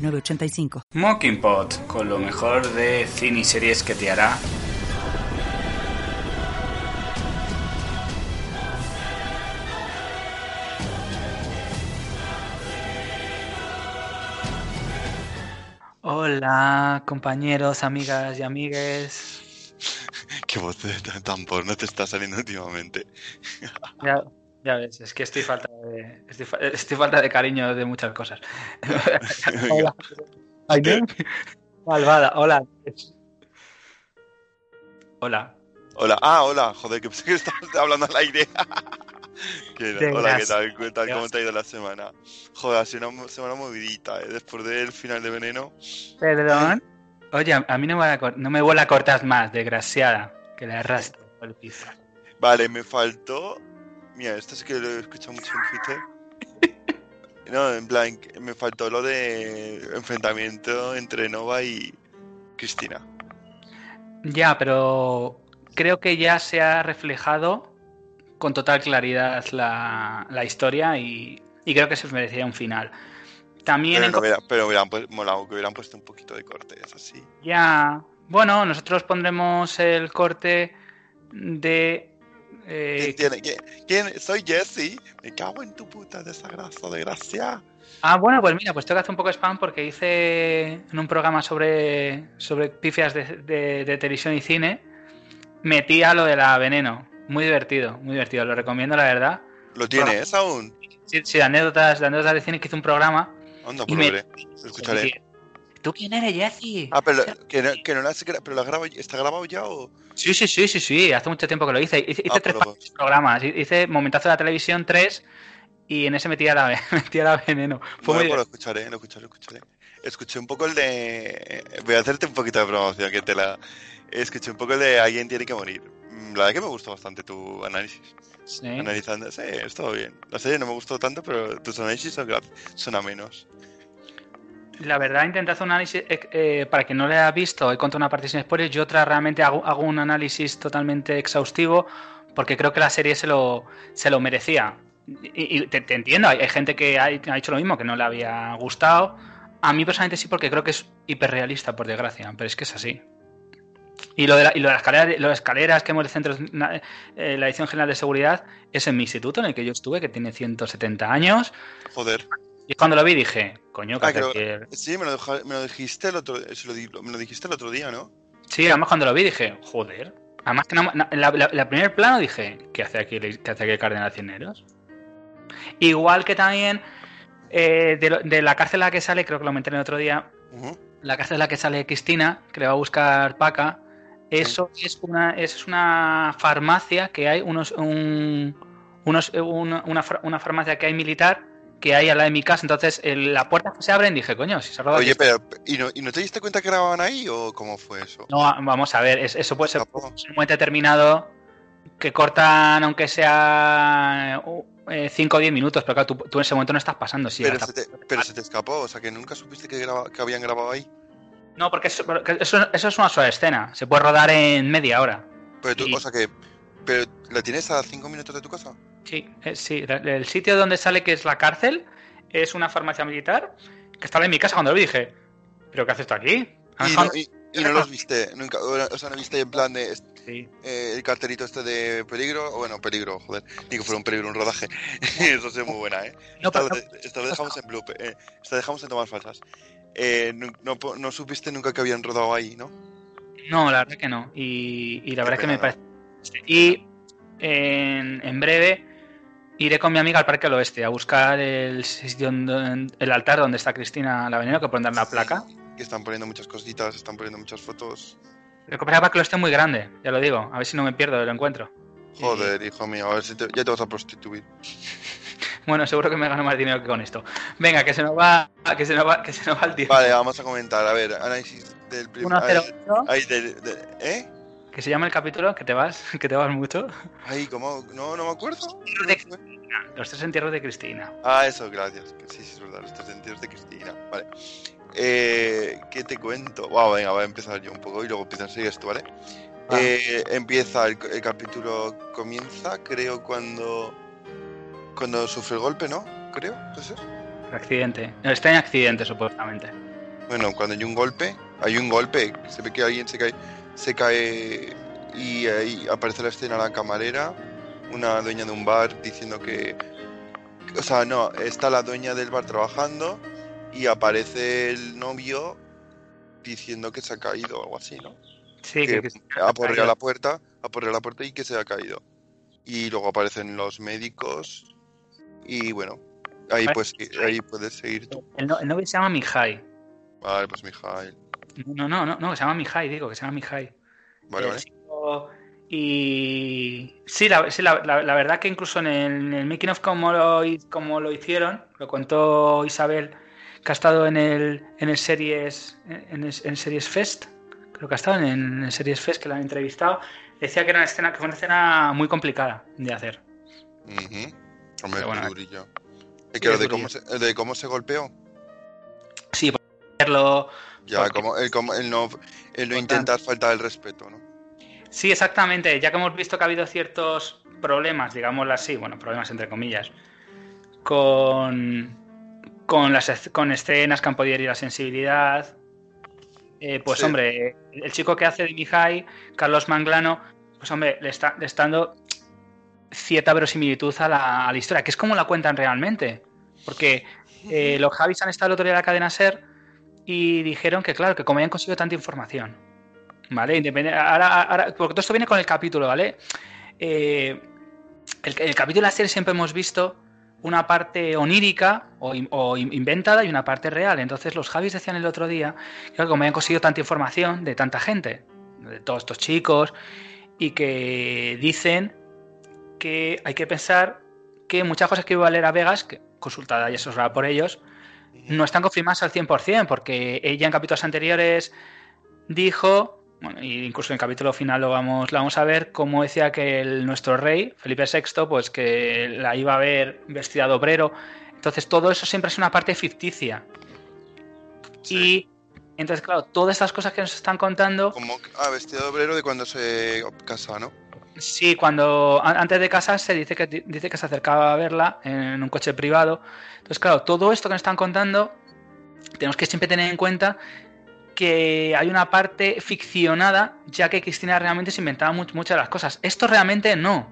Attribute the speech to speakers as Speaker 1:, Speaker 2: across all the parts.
Speaker 1: 906985.
Speaker 2: Mockingpot, con lo mejor de cine y series que te hará. Hola, compañeros, amigas y amigues.
Speaker 3: Qué voz tan porno te está saliendo últimamente.
Speaker 2: Ya, ya ves, es que estoy falta de, estoy, estoy falta de cariño de muchas cosas. hola. Malvada, hola. Hola.
Speaker 3: Hola, ah, hola, joder, que pensé que estabas hablando al aire. No, Hola, ¿qué tal? ¿Qué tal? ¿Cómo te ha ido la semana? Joder, ha sido una semana movidita, ¿eh? Después del final de Veneno.
Speaker 2: Perdón. Oye, a mí no me, a cor- no me vuela a cortar más, desgraciada, que le arrastro por el piso.
Speaker 3: Vale, me faltó... Mira, esto sí que lo he escuchado mucho en Twitter. No, en plan, me faltó lo de enfrentamiento entre Nova y Cristina.
Speaker 2: Ya, pero creo que ya se ha reflejado con total claridad la, la historia y, y creo que se merecía un final. También
Speaker 3: Pero,
Speaker 2: en
Speaker 3: no hubiera, pero hubieran pu- molado que hubieran puesto un poquito de cortes, así.
Speaker 2: Ya, bueno, nosotros pondremos el corte de... eh,
Speaker 3: ¿Quién tiene? ¿Quién? quién? Soy Jesse. Me cago en tu puta desagrazo, desgracia.
Speaker 2: Ah, bueno, pues mira, pues tengo que hacer un poco de spam porque hice en un programa sobre, sobre pifias de, de- de televisión y cine, metí a lo de la veneno. Muy divertido, muy divertido, lo recomiendo, la verdad.
Speaker 3: ¿Lo tienes aún?
Speaker 2: Sí, anécdotas, de anécdotas de cine que hice un programa.
Speaker 3: Anda,
Speaker 2: Y
Speaker 3: pues
Speaker 2: me-
Speaker 3: escucharé.
Speaker 2: ¿Tú quién eres, Jesse?
Speaker 3: Ah, pero que no, que no lo has gra- pero lo has grabado, ¿está grabado ya o...?
Speaker 2: Sí, sí, sí, sí, sí, hace mucho tiempo que lo hice. Hice, hice
Speaker 3: Ah,
Speaker 2: tres
Speaker 3: pero-
Speaker 2: programas, hice Momentazo de la Televisión 3 y en ese metía la, metía la veneno. Fue
Speaker 3: Bueno,
Speaker 2: muy
Speaker 3: pues lo escucharé, lo escucharé, lo escucharé. Escuché un poco el de... Voy a hacerte un poquito de promoción, que te la... Escuché un poco el de Alguien tiene que morir. Mm, La verdad que me gustó bastante tu análisis.
Speaker 2: Sí.
Speaker 3: Analizando, sí, estuvo bien. La serie no me gustó tanto, pero tus análisis son, son a menos.
Speaker 2: La verdad, intenté hacer un análisis, eh, eh, para quien no lo haya visto, he contado una parte sin spoilers, yo otra realmente hago, un análisis totalmente exhaustivo, porque creo que la serie se lo, se lo merecía. Y, te, entiendo, hay, gente que ha, ha dicho lo mismo, que no le había gustado. A mí personalmente sí, porque creo que es hiperrealista, por desgracia, pero es que es así. Y lo de, la, y lo de las escaleras, las escaleras que hemos el centro, eh, la edición general de seguridad, es en mi instituto en el que yo estuve, que tiene 170 años.
Speaker 3: Joder.
Speaker 2: Y cuando lo vi dije, coño, que
Speaker 3: Ah, creo-
Speaker 2: el-
Speaker 3: Sí, me lo, deja- me lo dijiste el otro... lo me lo dijiste el otro día, ¿no?
Speaker 2: Sí, además cuando lo vi dije, joder. Además que no- la, la- la primer plano dije, ¿qué hace aquí, el- qué hace aquí el Cardenal Cisneros? Igual que también eh, de, de la cárcel a la que sale, creo que lo mencioné el otro día, la cárcel a la que sale Cristina, que le va a buscar Paca, eso es una, es una farmacia que hay, unos, un- unos, una, una una farmacia que hay militar que hay al lado de mi casa, entonces el- la puerta se abren dije, coño, si se roba
Speaker 3: Oye, pero ¿y no, ¿y no te diste cuenta que grababan ahí o cómo fue eso?
Speaker 2: No, vamos a ver, es- eso puede ser
Speaker 3: Tampoco.
Speaker 2: un momento determinado que cortan, aunque sea 5 o 10 minutos, pero claro, tú, tú en ese momento no estás pasando. Sí,
Speaker 3: pero, se te, pero se te escapó, o sea que nunca supiste que, graba- que habían grabado ahí.
Speaker 2: No, porque eso, porque eso, eso es una sola escena, se puede rodar en media hora.
Speaker 3: Pero tú,
Speaker 2: Sí.
Speaker 3: o sea que, pero ¿la tienes a cinco minutos de tu casa?
Speaker 2: Sí, eh, sí, el sitio donde sale que es la cárcel es una farmacia militar que estaba en mi casa cuando lo vi dije, ¿pero qué haces tú aquí?
Speaker 3: Y no, y, y no los viste nunca, o sea, no viste en plan de
Speaker 2: Sí.
Speaker 3: eh, el cartelito este de peligro, o bueno, peligro, joder, ni que fuera un peligro un rodaje. Eso es muy buena, ¿eh?
Speaker 2: No,
Speaker 3: esta,
Speaker 2: pero-
Speaker 3: lo, de- esta lo dejamos en bloop, eh, esta dejamos en tomas falsas. Eh, no, no, po- no supiste nunca que habían rodado ahí, ¿no?
Speaker 2: No, la verdad que no. Y, y la verdad que me parece. Y en, en breve iré con mi amiga al Parque del Oeste a buscar el sitio donde- el altar donde está Cristina la Veneno, que pondrán la placa.
Speaker 3: Que están poniendo muchas cositas, están poniendo muchas fotos.
Speaker 2: Lo que pasa es que el Parque del Oeste es muy grande, ya lo digo. A ver si no me pierdo del encuentro.
Speaker 3: Joder, hijo mío, a ver si te- ya te vas a prostituir.
Speaker 2: Bueno, seguro que me gano más dinero que con esto. Venga, que se nos va, que se nos va, que se nos va el tiempo.
Speaker 3: Vale, vamos a comentar. A ver, análisis del primer.
Speaker 2: 108.
Speaker 3: Ahí, del- de- ¿Eh?
Speaker 2: Que se llama el capítulo, que te vas, que te vas mucho.
Speaker 3: Ahí, ¿cómo? No, no me acuerdo.
Speaker 2: De- Los tres entierros de Cristina.
Speaker 3: Ah, eso, gracias. Sí, sí, es verdad, los tres sentidos de Cristina. Vale. Eh, ¿Qué te cuento? Wow, venga, voy a empezar yo un poco y luego empiezas tú, ¿vale?
Speaker 2: Va.
Speaker 3: Eh, empieza, el, el capítulo comienza, creo, cuando cuando sufre el golpe, ¿no? Creo, ¿puede ser?
Speaker 2: Accidente. No, está en accidente, supuestamente.
Speaker 3: Bueno, cuando hay un golpe, hay un golpe, se ve que alguien se cae, se cae y ahí aparece la escena la camarera, una dueña de un bar diciendo que, o sea, no, está la dueña del bar trabajando y aparece el novio diciendo que se ha caído o algo así, ¿no?
Speaker 2: Sí,
Speaker 3: que
Speaker 2: que, que-
Speaker 3: aporrea la puerta, aporrea la puerta y que se ha caído. Y luego aparecen los médicos y bueno, ahí pues ahí puedes seguir tú.
Speaker 2: el, no- el novio se llama Mihai.
Speaker 3: Vale, pues Mijail.
Speaker 2: No, no, no, no, que se llama Mihai, digo, que se llama Mihai.
Speaker 3: Vale,
Speaker 2: El
Speaker 3: vale.
Speaker 2: chico- Y sí, la, sí, la, la- la verdad que incluso en el, en el making of como lo, como lo hicieron, lo contó Isabel, que ha estado en el, en el series en, el, en Series Fest, creo que ha estado en el Series Fest que la han entrevistado, decía que era una escena, que fue una escena muy complicada de hacer.
Speaker 3: Hombre,
Speaker 2: bueno,
Speaker 3: durillo.
Speaker 2: sí,
Speaker 3: Es que lo cómo, se, de cómo se golpeó.
Speaker 2: Hacerlo.
Speaker 3: Ya,
Speaker 2: Porque-
Speaker 3: como, el, como, el no, el no intentar faltar el respeto, ¿no?
Speaker 2: Sí, exactamente. Ya que hemos visto que ha habido ciertos problemas, digámoslo así, bueno, problemas entre comillas, con, con, las, con escenas que han podido herir la sensibilidad. eh, pues
Speaker 3: Sí.
Speaker 2: hombre, el chico que hace de Mihai, Carlos Manglano, pues hombre, le está, le está dando cierta verosimilitud a la, a la historia, que es como la cuentan realmente. Porque eh, los Javis han estado el otro día en la cadena SER y dijeron que, claro, que como habían conseguido tanta información, ¿vale? Independe- ahora, ahora- porque todo esto viene con el capítulo, ¿vale? Eh, el, el capítulo de la serie siempre hemos visto una parte onírica o, o in- inventada y una parte real. Entonces los Javis decían el otro día que como habían conseguido tanta información de tanta gente, de todos estos chicos, y que dicen que hay que pensar que muchas cosas que iba a leer a Vegas, que consultada y asesorada por ellos, no están confirmadas al 100%, porque ella en capítulos anteriores dijo, bueno, y incluso en el capítulo final lo vamos, lo vamos a ver, cómo decía que el- nuestro rey, Felipe VI, pues que la iba a ver vestida de obrero. Entonces todo eso siempre es una parte ficticia.
Speaker 3: Sí.
Speaker 2: Y entonces, claro, todas estas cosas que nos están contando,
Speaker 3: Como, ah, vestido de obrero de cuando se casa, ¿no?
Speaker 2: Sí, cuando antes de casarse dice que dice que se acercaba a verla en un coche privado. Entonces, claro, todo esto que nos están contando, tenemos que siempre tener en cuenta que hay una parte ficcionada, ya que Cristina realmente se inventaba mu- muchas de las cosas. Esto realmente no,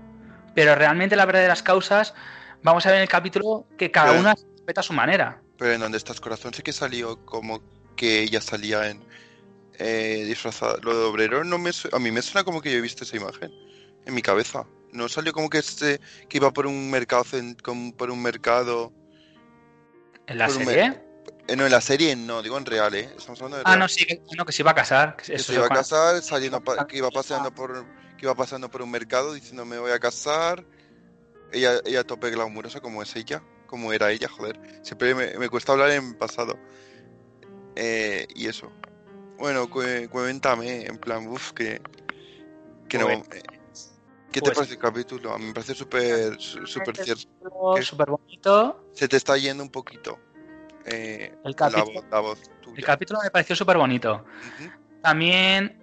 Speaker 2: pero realmente la verdad de las causas, vamos a ver en el capítulo que cada
Speaker 3: Pero-
Speaker 2: una respeta a su manera.
Speaker 3: Pero en donde estás corazón sí que salió como que ella salía en eh, disfrazada. Lo de obrero no me a mí me suena como que yo he visto esa imagen en mi cabeza. No salió como que este que iba por un mercado por un mercado.
Speaker 2: ¿En la serie?
Speaker 3: eh, no, en la serie no, digo en real, ¿eh? Estamos hablando de
Speaker 2: Ah,
Speaker 3: real.
Speaker 2: no, sí, que, no, que se iba a casar. que
Speaker 3: se iba a casar, saliendo que iba paseando por que iba pasando por un mercado diciendo me voy a casar. Ella, ella tope glamurosa como es ella, como era ella, joder. Siempre me, me cuesta hablar en pasado. Eh, y eso. Bueno, cu- cuéntame, en plan, uff, que, que no.
Speaker 2: Pues-
Speaker 3: eh, ¿Qué te
Speaker 2: pues-
Speaker 3: parece el capítulo? A mí me parece súper, súper cierto.
Speaker 2: Súper bonito.
Speaker 3: Se te está yendo un poquito. eh,
Speaker 2: El
Speaker 3: la,
Speaker 2: capítulo-
Speaker 3: voz, la voz
Speaker 2: El capítulo me pareció súper bonito. También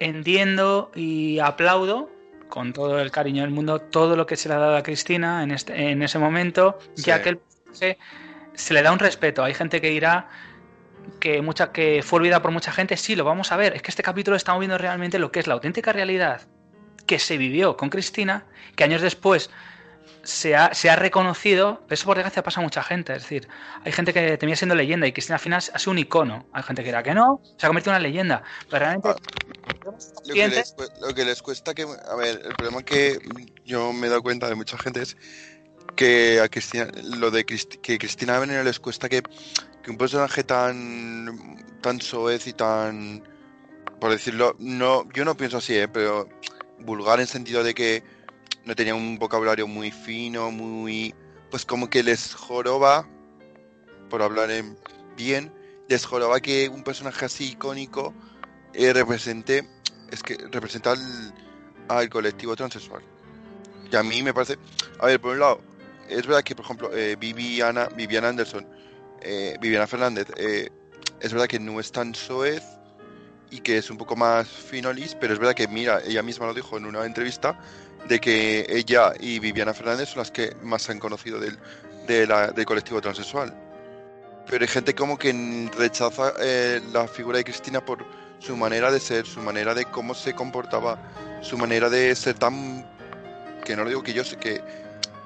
Speaker 2: entiendo y aplaudo con todo el cariño del mundo todo lo que se le ha dado a Cristina en, este, en ese momento, ya
Speaker 3: Sí.
Speaker 2: que el personaje se le da un respeto. Hay gente que dirá que, mucha, que fue olvidada por mucha gente. Sí, lo vamos a ver. Es que este capítulo estamos viendo realmente lo que es la auténtica realidad que se vivió con Cristina, que años después se ha, se ha reconocido, pero eso por desgracia pasa a mucha gente. Es decir, hay gente que termina siendo leyenda y Cristina al final ha sido un icono. Hay gente que dirá que no, se ha convertido en una leyenda. Pero realmente,
Speaker 3: Ah, Lo que, les, cu- lo que les cuesta que... A ver, el problema que yo me he dado cuenta de mucha gente es que a Cristina, lo de Cristi- que Cristina Veneno les cuesta que, que un personaje tan tan soez y tan por decirlo, no, yo no pienso así, ¿eh? pero vulgar en sentido de que no tenía un vocabulario muy fino, muy pues como que les joroba, por hablar en bien, les joroba que un personaje así icónico eh, represente, es que representa al, al colectivo transexual. Y a mí me parece, a ver, por un lado, es verdad que, por ejemplo, eh, Viviana, Viviana Anderson, eh, Viviana Fernández, eh, es verdad que no es tan soez y que es un poco más finolis, pero es verdad que, mira, ella misma lo dijo en una entrevista, de que ella y Viviana Fernández son las que más se han conocido del, del colectivo transexual. Pero hay gente como que rechaza eh, la figura de Cristina por su manera de ser, su manera de cómo se comportaba, su manera de ser tan... que no lo digo que yo sé que...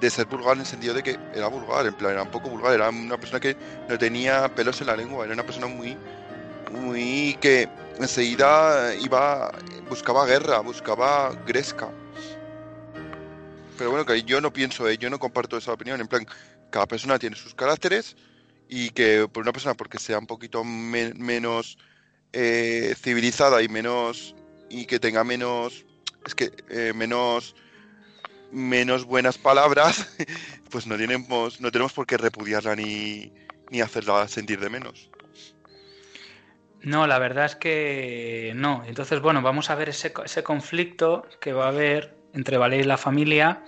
Speaker 3: de ser vulgar en el sentido de que era vulgar, en plan, era un poco vulgar, era una persona que no tenía pelos en la lengua, era una persona muy... muy... que enseguida iba... buscaba guerra, buscaba gresca. Pero bueno, que yo no pienso, eh, yo no comparto esa opinión, en plan, cada persona tiene sus caracteres y que por una persona porque sea un poquito me- menos eh, civilizada y menos y que tenga menos es que eh, menos menos buenas palabras pues no tenemos no tenemos por qué repudiarla ni ni hacerla sentir de menos
Speaker 2: No, la verdad es que no. Entonces, bueno, vamos a ver ese, ese conflicto que va a haber entre Valeria y la familia.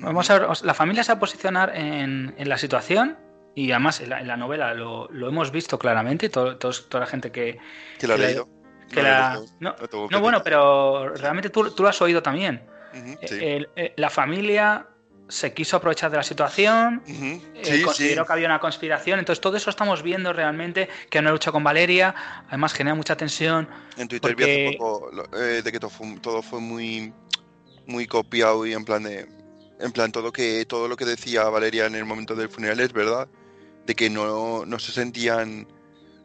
Speaker 2: Vamos a ver, la familia se va a posicionar en, en la situación y además en la, en la novela lo, lo hemos visto claramente, y todo- toda la gente que,
Speaker 3: que la
Speaker 2: la-
Speaker 3: leído
Speaker 2: que
Speaker 3: No
Speaker 2: la... No, bueno, pero realmente tú, tú lo has oído también. Eh,
Speaker 3: sí.
Speaker 2: el- eh, la familia se quiso aprovechar de la situación,
Speaker 3: sí, sí.
Speaker 2: consideró que había una conspiración, entonces todo eso estamos viendo realmente que una lucha con Valeria, además genera mucha tensión.
Speaker 3: En Twitter vi hace poco eh, de que todo fue, todo fue muy muy copiado y en plan de en plan todo que todo lo que decía Valeria en el momento del funeral es verdad de que no, no se sentían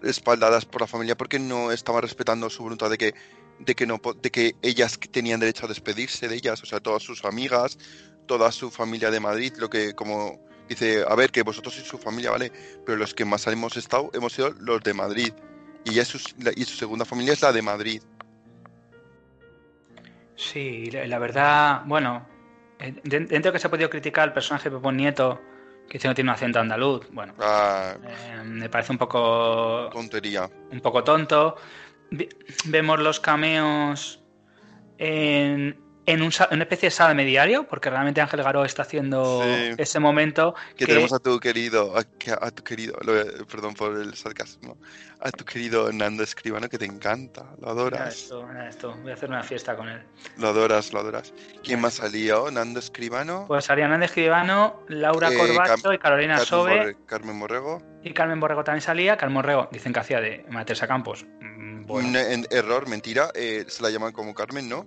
Speaker 3: respaldadas por la familia porque no estaban respetando su voluntad de que de que no de que ellas tenían derecho a despedirse de ellas o sea todas sus amigas toda su familia de Madrid lo que como dice a ver que vosotros sois su familia vale pero los que más hemos estado hemos sido los de Madrid y es su, y su segunda familia es la de Madrid
Speaker 2: Sí, la, verdad, bueno, eh, de- dentro de que se ha podido criticar el personaje de Pepón Nieto, que dice no tiene un acento andaluz, bueno,
Speaker 3: Ah,
Speaker 2: eh, me parece un poco
Speaker 3: tontería.
Speaker 2: un poco tonto. Vemos los cameos en, en, un una especie de sala mediario, porque realmente Ángel Garó está haciendo
Speaker 3: Sí.
Speaker 2: ese momento
Speaker 3: Que,
Speaker 2: que,
Speaker 3: tenemos a tu querido, a, tu querido, lo- perdón por el sarcasmo, a tu querido Nando Escribano que te encanta, lo
Speaker 2: Mira
Speaker 3: adoras,
Speaker 2: esto, mira esto, voy a hacer una fiesta con él.
Speaker 3: lo adoras, lo adoras. ¿Quién
Speaker 2: Mira.
Speaker 3: más salió? Nando Escribano,
Speaker 2: Pues Ariana de Escribano, Laura
Speaker 3: Eh,
Speaker 2: Corbacho
Speaker 3: Cam-
Speaker 2: y Carolina
Speaker 3: Carmen,
Speaker 2: Sobe.
Speaker 3: Carmen Borrego.
Speaker 2: Y Carmen Borrego también salía. Carmen Borrego dicen que hacía de Matersa Campos. Mm, Bueno.
Speaker 3: Un en- error, mentira, eh, se la llaman como Carmen, ¿no?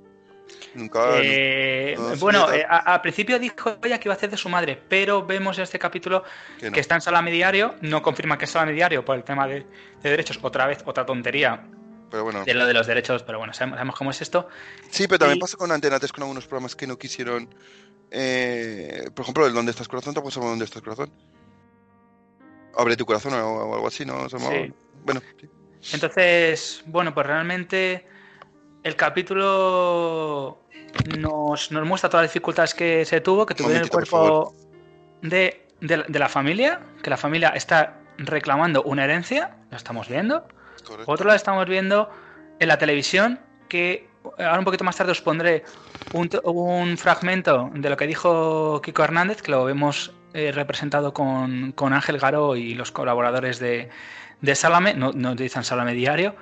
Speaker 3: Nunca.
Speaker 2: Eh,
Speaker 3: no, no,
Speaker 2: bueno, eh, a- al principio dijo ella que iba a hacer de su madre, pero vemos en este capítulo
Speaker 3: que no.
Speaker 2: que está en Salame Diario, no confirma que es Salame Diario por el tema de, de derechos, otra vez, otra tontería
Speaker 3: Pero bueno.
Speaker 2: de lo de los derechos, pero bueno, sabemos, sabemos cómo es esto.
Speaker 3: Sí, pero también
Speaker 2: y-
Speaker 3: pasa con Antena 3 con algunos programas que no quisieron. eh, por ejemplo, el ¿Dónde estás corazón? ¿Te acuerdas de ¿Dónde estás corazón? Abre tu corazón o, o algo así, ¿no?
Speaker 2: Sí.
Speaker 3: Bueno, sí.
Speaker 2: Entonces, bueno, pues realmente el capítulo nos, nos muestra todas las dificultades que se tuvo, que
Speaker 3: Un
Speaker 2: tuvieron el cuerpo de, de, la- de la familia, que la familia está reclamando una herencia, lo estamos viendo.
Speaker 3: correcto.
Speaker 2: Por otro lado, estamos viendo en la televisión que ahora un poquito más tarde os pondré un, fragmento de lo que dijo Kiko Hernández, que lo vemos eh, representado con, con Ángel Garó y los colaboradores de, de Salame, no, no utilizan Salame Diario,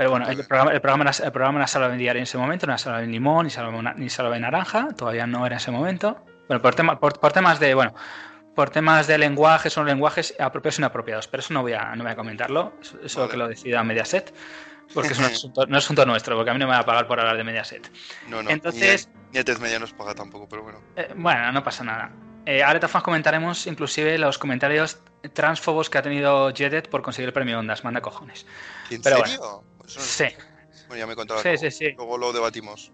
Speaker 2: pero bueno, el programa, el programa, el programa era Salame Diario en ese momento, no era Salame Limón ni Salame, na- ni Salame Naranja, todavía no era en ese momento. Bueno, por, tema, por, por temas de, bueno, por temas de lenguaje, son lenguajes apropiados e inapropiados, pero eso no voy a, no voy a comentarlo, eso,
Speaker 3: Vale.
Speaker 2: que lo decida Mediaset, porque es un asunto, no es asunto nuestro, porque a mí no me va a pagar por hablar de Mediaset.
Speaker 3: No, no.
Speaker 2: Entonces-
Speaker 3: Ni, ni a Media nos paga tampoco, pero bueno.
Speaker 2: Eh, bueno, no pasa nada. Eh, ahora comentaremos inclusive los comentarios transfobos que ha tenido Jedet por conseguir el premio Ondas, manda cojones.
Speaker 3: ¿En
Speaker 2: Pero
Speaker 3: serio? Eso no-
Speaker 2: Sí,
Speaker 3: Bueno, ya me contarás.
Speaker 2: Sí,
Speaker 3: luego.
Speaker 2: sí, sí.
Speaker 3: Luego lo debatimos.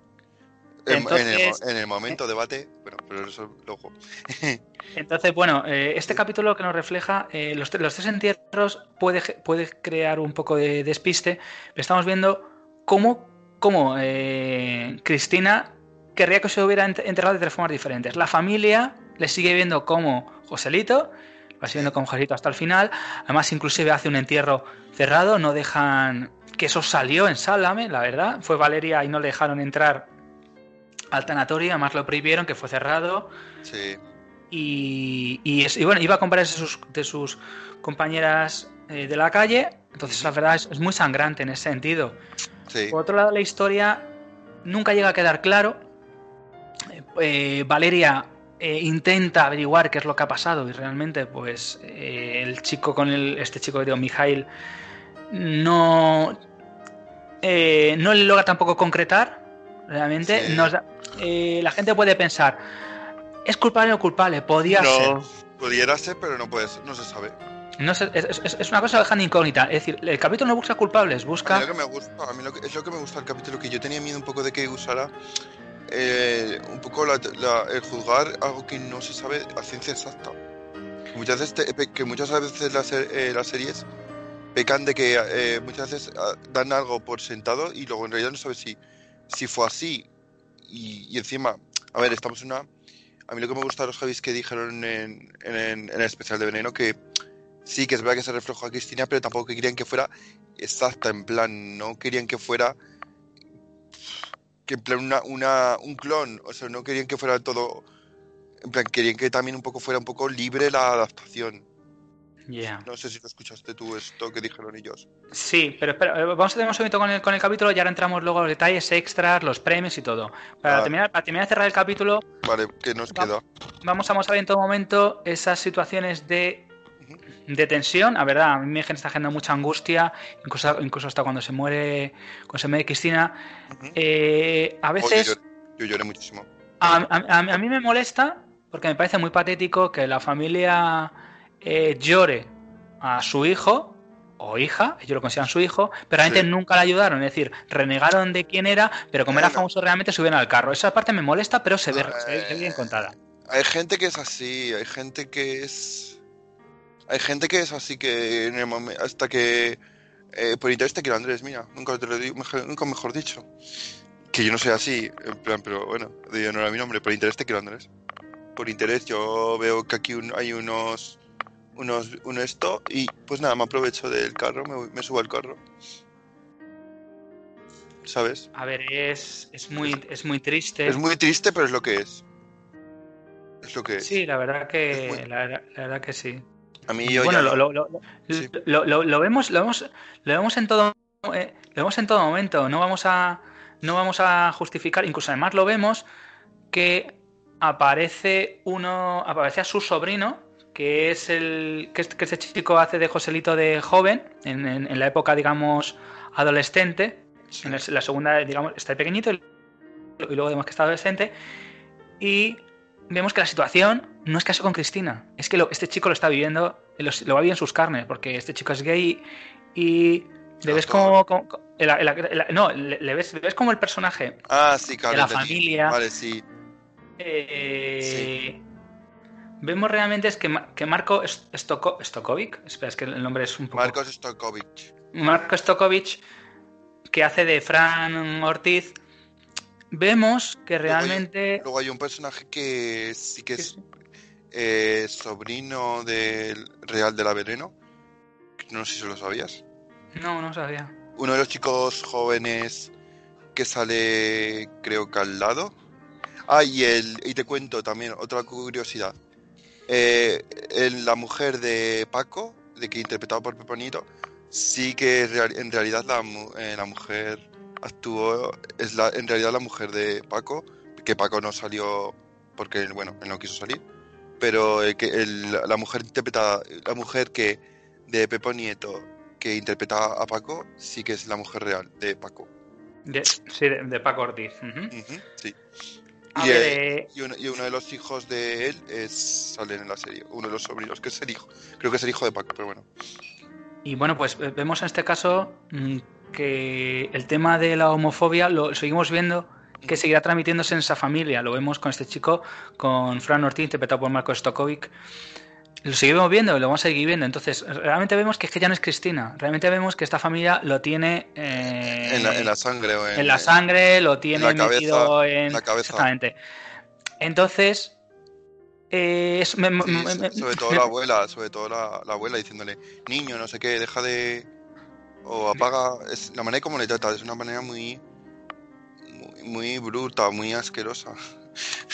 Speaker 3: En,
Speaker 2: Entonces-
Speaker 3: en el, mo- en el momento debate, bueno, pero eso luego.
Speaker 2: entonces bueno, eh, este capítulo que nos refleja eh, los, tre- los tres entierros puede, puede crear un poco de despiste, pero estamos viendo cómo, cómo eh, Cristina querría que se hubiera enterrado de tres formas diferentes. La familia le sigue viendo como Joselito, va como Joselito hasta el final. Además, inclusive hace un entierro cerrado, no dejan que eso salió en Sálame, la verdad. Fue Valeria y no le dejaron entrar al tanatorio, además lo prohibieron, que fue cerrado.
Speaker 3: Sí.
Speaker 2: Y, bueno, iba a comprarse de sus, de sus compañeras eh, de la calle, entonces la verdad es, muy sangrante en ese sentido. Por otro lado, la historia nunca llega a quedar claro. Eh, Valeria eh, intenta averiguar qué es lo que ha pasado y realmente, pues, el chico con el, este chico que digo, Mijail, no, no le logra tampoco concretar. Realmente, la gente puede pensar, ¿es culpable o culpable? Podía ser.
Speaker 3: Pudiera ser, pero no, puede, no se sabe.
Speaker 2: No es, es, una cosa de incógnita. Es decir, el capítulo no busca culpables, busca.
Speaker 3: A mí, lo que me gusta, a mí lo que, es lo que me gusta del capítulo, que yo tenía miedo un poco de que usara eh, un poco el juzgar algo que no se sabe a ciencia exacta. Muchas veces que muchas veces las, eh, las series pecan de que eh, muchas veces ah, dan algo por sentado y luego en realidad no sabes si, si fue así. Y, y encima, a ver, estamos en una. A mí lo que me gusta de los Javis que dijeron en, en el especial de Veneno que sí que es verdad que se reflejó a Cristina, pero tampoco querían que fuera exacta, en plan, no querían que fuera que en plan una, una, un clon, o sea, no querían que fuera todo, en plan, querían que también un poco fuera un poco libre la adaptación.
Speaker 2: Yeah.
Speaker 3: No sé si lo escuchaste tú esto que dijeron ellos.
Speaker 2: Sí, pero espera, eh, vamos a tener un segundo con el, con el capítulo y ahora entramos luego a los detalles extras, los premios y todo. Para, terminar, para terminar de cerrar el capítulo...
Speaker 3: Vale, ¿qué nos queda?
Speaker 2: Vamos a mostrar en todo momento esas situaciones de de tensión, a verdad, a mí me está generando mucha angustia, incluso, incluso hasta cuando se muere, cuando se muere Cristina. Eh, a veces.
Speaker 3: yo, lloré muchísimo.
Speaker 2: A, mí me molesta porque me parece muy patético que la familia eh, llore a su hijo o hija, ellos lo consideran su hijo, pero realmente nunca le ayudaron, es decir, renegaron de quién era, pero como era famoso realmente subieron al carro. Esa parte me molesta, pero se ve, se ve bien contada.
Speaker 3: Hay gente que es así, hay gente que es hay gente que es así que en el momento, hasta que eh, por interés te quiero Andrés, mira, nunca te lo digo, mejor, nunca mejor dicho. Que yo no soy así, en plan, pero bueno, de no era mi nombre, por interés te quiero Andrés. Por interés yo veo que aquí hay unos, unos, un esto y pues nada, me aprovecho del carro, me, subo al carro. ¿Sabes?
Speaker 2: A ver, es, es, muy, es muy triste.
Speaker 3: Es muy triste, pero es lo que es. Es lo que es.
Speaker 2: Sí, la verdad que, la verdad que sí.
Speaker 3: A mí yo
Speaker 2: bueno, lo, lo, lo, vemos, lo vemos, lo vemos en todo, eh, lo vemos en todo momento. No vamos a, no vamos a justificar. Incluso además lo vemos que aparece uno, aparece a su sobrino, que es el que, que ese chico hace de Joselito de joven, en, la época, digamos, adolescente. En la segunda, digamos, está pequeñito y luego vemos que está adolescente. Y vemos que la situación no es caso con Cristina, es que este chico lo está viviendo, lo, va a vivir en sus carnes, porque este chico es gay y le ves como, no, le, ves, como el personaje
Speaker 3: ah, sí,
Speaker 2: de la familia.
Speaker 3: Vale, sí.
Speaker 2: Eh, vemos realmente es que, que Marco Stokovic, espera, es que el nombre es un poco...
Speaker 3: Marcos Stokovic.
Speaker 2: Marco Stokovic, que hace de Fran Ortiz, vemos que realmente...
Speaker 3: Luego hay, un personaje que sí que es eh, sobrino del Real de la Veneno. No sé si lo sabías.
Speaker 2: No, no sabía.
Speaker 3: Uno de los chicos jóvenes que sale, creo que al lado. Ah, y, el, y te cuento también otra curiosidad. Eh, la mujer de Paco, de que interpretado por Peponito, sí que en realidad la, eh, la mujer actuó, es la, en realidad la mujer de Paco, que Paco no salió porque, bueno, él no quiso salir, pero que la mujer interpretada, la mujer que de Pepo Nieto que interpretaba a Paco, sí que es la mujer real de Paco.
Speaker 2: De, sí, de, Paco Ortiz.
Speaker 3: sí. Y, eh, y, uno, de los hijos de él es, salen en la serie, uno de los sobrinos, que es el hijo, creo que es el hijo de Paco, pero bueno.
Speaker 2: Y bueno, pues eh, vemos en este caso mm, que el tema de la homofobia lo seguimos viendo que seguirá transmitiéndose en esa familia. Lo vemos con este chico, con Fran Ortiz, interpretado por Marco Stokovic. lo seguimos viendo y lo vamos a seguir viendo. Entonces, realmente vemos que es que ya no es Cristina. Realmente vemos que esta familia lo tiene
Speaker 3: eh, en, la, sangre.
Speaker 2: en, la sangre, lo tiene metido en. La cabeza. Exactamente. Entonces. Eh,
Speaker 3: sobre todo la abuela, sobre todo la, abuela diciéndole, niño, no sé qué, deja de. O apaga. Es la manera como le trata, es una manera muy. Muy, muy bruta, muy asquerosa.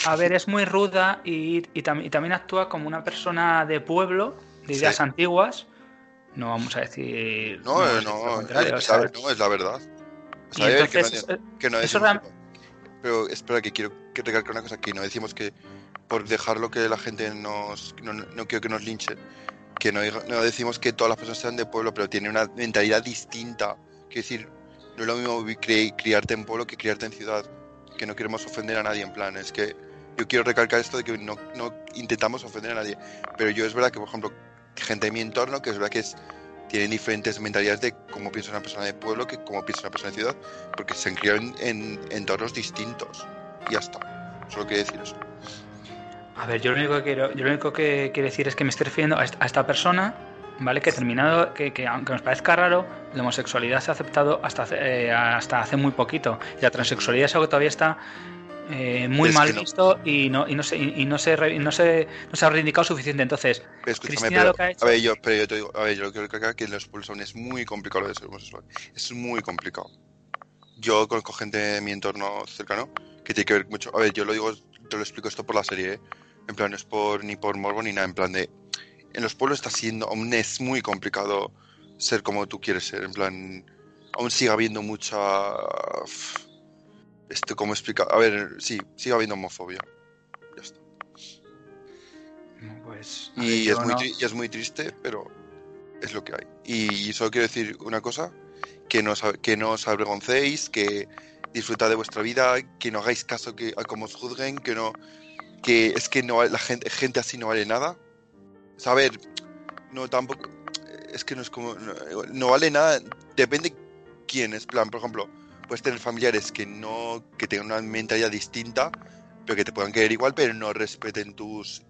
Speaker 2: A ver, es muy ruda y, también actúa como una persona de pueblo, de ideas antiguas. No vamos a decir.
Speaker 3: No, no, no, es, la, verdad. que no, Pero espera, que quiero que recalcar una cosa: que no decimos que por dejarlo que la gente nos. No, quiero que nos linche. Que no, no decimos que todas las personas sean de pueblo, pero tienen una mentalidad distinta. Quiero decir, no es lo mismo criarte en pueblo que criarte en ciudad que no queremos ofender a nadie, en plan, es que yo quiero recalcar esto de que no, no intentamos ofender a nadie, pero yo es verdad que, por ejemplo, gente de mi entorno, que es verdad que es, tienen diferentes mentalidades de cómo piensa una persona de pueblo que cómo piensa una persona de ciudad, porque se han criado en, entornos distintos. Y ya está. Solo quiero decir eso.
Speaker 2: A ver, yo lo único que quiero, yo lo único que quiero decir es que me estoy refiriendo a esta, persona, ¿vale? Que terminado, que, que, aunque nos parezca raro, la homosexualidad se ha aceptado hasta, eh, hasta hace muy poquito. Y la transexualidad es algo que todavía está eh, muy mal visto y no y no se y no se no se, no se ha reivindicado suficiente entonces
Speaker 3: Cristina lo que ha hecho... a ver yo pero yo te digo a ver yo quiero recalcar que en los pueblos es muy complicado lo de ser homosexual es muy complicado yo conozco gente de mi entorno cercano que tiene que ver mucho a ver yo lo digo te lo explico esto por la serie ¿eh? En plan no es por ni por morbo ni nada en plan de en los pueblos está siendo aún es muy complicado ser como tú quieres ser en plan aún sigue habiendo mucha esto, ¿cómo explicar? A ver, sí, sigue habiendo homofobia. Ya está.
Speaker 2: Pues,
Speaker 3: y, es muy es muy triste, pero es lo que hay. Y solo quiero decir una cosa, que no, que no os avergoncéis, que disfrutad de vuestra vida, que no hagáis caso que, a cómo os juzguen, que no que es que no la gente, gente así no vale nada. saber no tampoco es que no es como no, vale nada, depende quién es, plan, por ejemplo, puedes tener familiares que no que tengan una mentalidad distinta, pero que te puedan querer igual, pero no respeten tus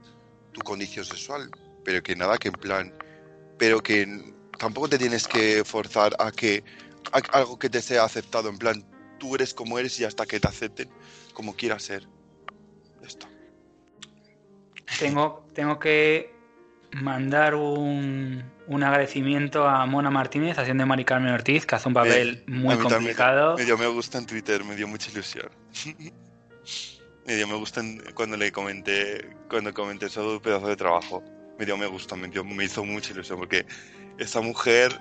Speaker 3: tu condición sexual, pero que nada, que en plan, pero que tampoco te tienes que forzar a que algo que te sea aceptado, en plan, tú eres como eres y hasta que te acepten como quieras ser. Esto.
Speaker 2: Tengo, tengo que mandar un, un agradecimiento a Mona Martínez, haciendo de Mari Carmen Ortiz, que hace un papel muy complicado.
Speaker 3: Me dio me gusta en Twitter, me dio mucha ilusión. me dio me gusta cuando le comenté, cuando comenté su pedazo de trabajo. Me dio me gusta, me, dio, me hizo mucha ilusión, porque esa mujer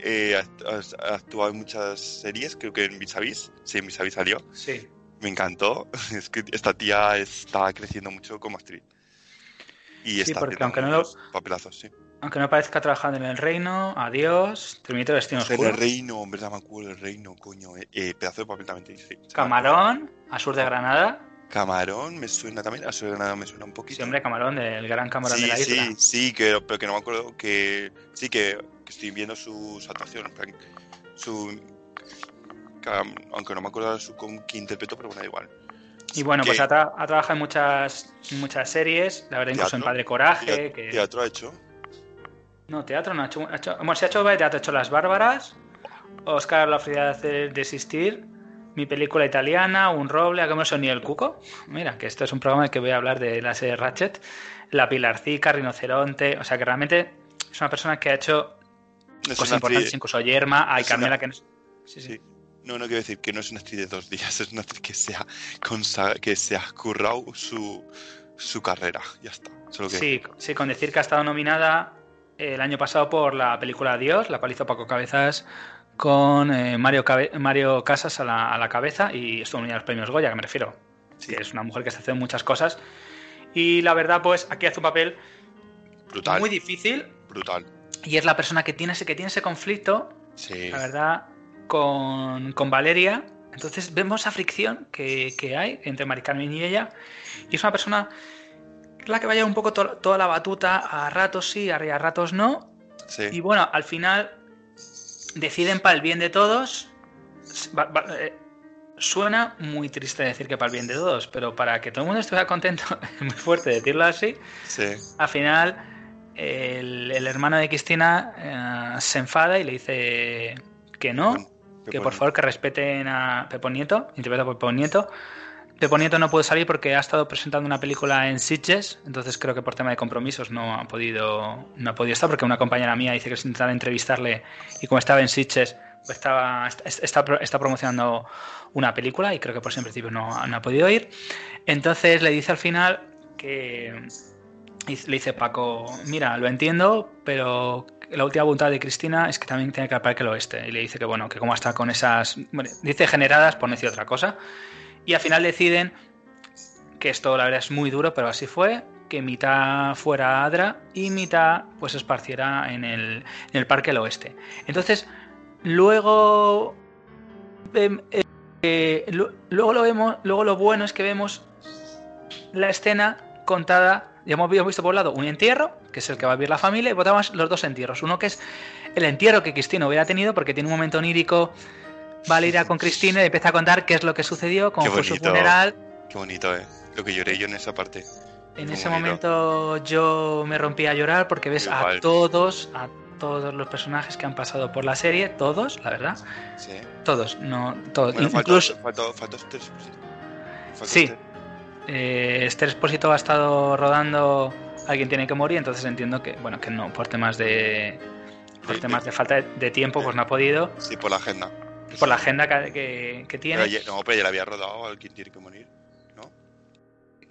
Speaker 3: eh, ha, actuado en muchas series, creo que en Vis Vis, sí, en Vis Vis salió.
Speaker 2: Sí.
Speaker 3: Me encantó, es que esta tía está creciendo mucho como actriz. Y
Speaker 2: sí, porque aunque no lo...
Speaker 3: papelazos, sí.
Speaker 2: Aunque no parezca trabajando en el reino, adiós, Terminator Destino Oscuro.
Speaker 3: En el reino, verdad me acuerdo el reino, coño. Eh, eh, pedazo de papel también, sí.
Speaker 2: Camarón, Asur de Granada.
Speaker 3: Camarón me suena también, Asur de Granada me suena un poquito.
Speaker 2: Sí, hombre, Camarón, del gran Camarón de la
Speaker 3: isla. Sí, sí, que, pero que no me acuerdo que... Sí, que, estoy viendo su, actuación, su... aunque no me acuerdo su, qué interpretó, pero bueno, da igual.
Speaker 2: Y bueno, pues ha, trabajado en muchas, muchas series, la verdad, incluso en Padre Coraje. Que...
Speaker 3: ¿Teatro ha hecho?
Speaker 2: No, teatro no ha hecho. bueno, si ha hecho teatro, ha hecho Las Bárbaras, Oscar la frialdad de desistir, mi película italiana, Un roble, a que ni el cuco. Mira, que esto es un programa en que voy a hablar de la serie Ratchet, La Pilarcica, Rinoceronte. O sea que realmente es una persona que ha hecho cosas importantes, incluso Yerma, hay Carmela que no.
Speaker 3: Sí, sí. No, no quiero decir que no es una actriz de dos días, es una actriz que se ha, que se ha currado su, su carrera, ya está.
Speaker 2: Sí, sí, con decir que ha estado nominada el año pasado por la película Dios, la cual hizo Paco Cabezas con eh, Mario, Mario Casas a la, a la, cabeza y estuvo nominada a los premios Goya, que me refiero. Sí. es una mujer que se hace muchas cosas. Y la verdad, pues aquí hace un papel
Speaker 3: brutal.
Speaker 2: muy difícil.
Speaker 3: Brutal.
Speaker 2: Y es la persona que tiene ese, que tiene ese conflicto.
Speaker 3: Sí.
Speaker 2: La verdad, con, Valeria. Entonces vemos esa fricción que, hay entre Mari Carmen y ella. Y es una persona la que vaya un poco toda la batuta, a ratos sí, a ratos no. Y bueno, al final deciden para el bien de todos. Eh, suena muy triste decir que para el bien de todos, pero para que todo el mundo estuviera contento, es muy fuerte decirlo así.
Speaker 3: Sí.
Speaker 2: Al final el, el hermano de Cristina eh, se enfada y le dice que no, que por favor que respeten a Pepo Nieto, interpretado por Pepo Nieto. Pepo Nieto no puede salir porque ha estado presentando una película en Sitges, entonces creo que por tema de compromisos no ha podido, no ha podido estar porque una compañera mía dice que se intentaba entrevistarle y como estaba en Sitges pues estaba, está, está, promocionando una película y creo que por ese en principio no, no ha podido ir. Entonces le dice al final que le dice Paco, mira, lo entiendo, pero la última voluntad de Cristina es que también tiene que al Parque el Oeste. Y le dice que bueno, que como está con esas, dice generadas por no decir otra cosa. Y al final deciden que esto la verdad es muy duro, pero así fue, que mitad fuera Adra y mitad pues esparciera en el, en el Parque el Oeste. Entonces, luego eh, eh, lu- luego lo vemos, luego lo bueno es que vemos la escena contada, ya hemos vi- hemos visto por un lado un entierro, que es el que va a vivir la familia, y votamos los dos entierros. Uno que es el entierro que Cristina hubiera tenido, porque tiene un momento onírico, Valeria con Cristina y empieza a contar qué es lo que sucedió, cómo fue su funeral.
Speaker 3: Qué bonito, eh. Lo que lloré yo en esa parte.
Speaker 2: En
Speaker 3: Qué
Speaker 2: ese
Speaker 3: bonito.
Speaker 2: momento yo me rompí a llorar porque ves
Speaker 3: Igual.
Speaker 2: a todos, a todos los personajes que han pasado por la serie, todos, la verdad,
Speaker 3: Sí.
Speaker 2: todos, no, todos,
Speaker 3: Bueno,
Speaker 2: incluso
Speaker 3: faltó, faltó. Faltó
Speaker 2: Sí. Eh, Esther Expósito ha estado rodando Alguien tiene que morir, entonces entiendo que, bueno, que no, por temas de por
Speaker 3: Sí,
Speaker 2: temas
Speaker 3: sí.
Speaker 2: de falta de, tiempo, pues no ha podido,
Speaker 3: Sí, por la agenda.
Speaker 2: por la agenda que, que- que tiene.
Speaker 3: Pero ya- no, pero ya la había rodado Alguien tiene que morir. ¿No?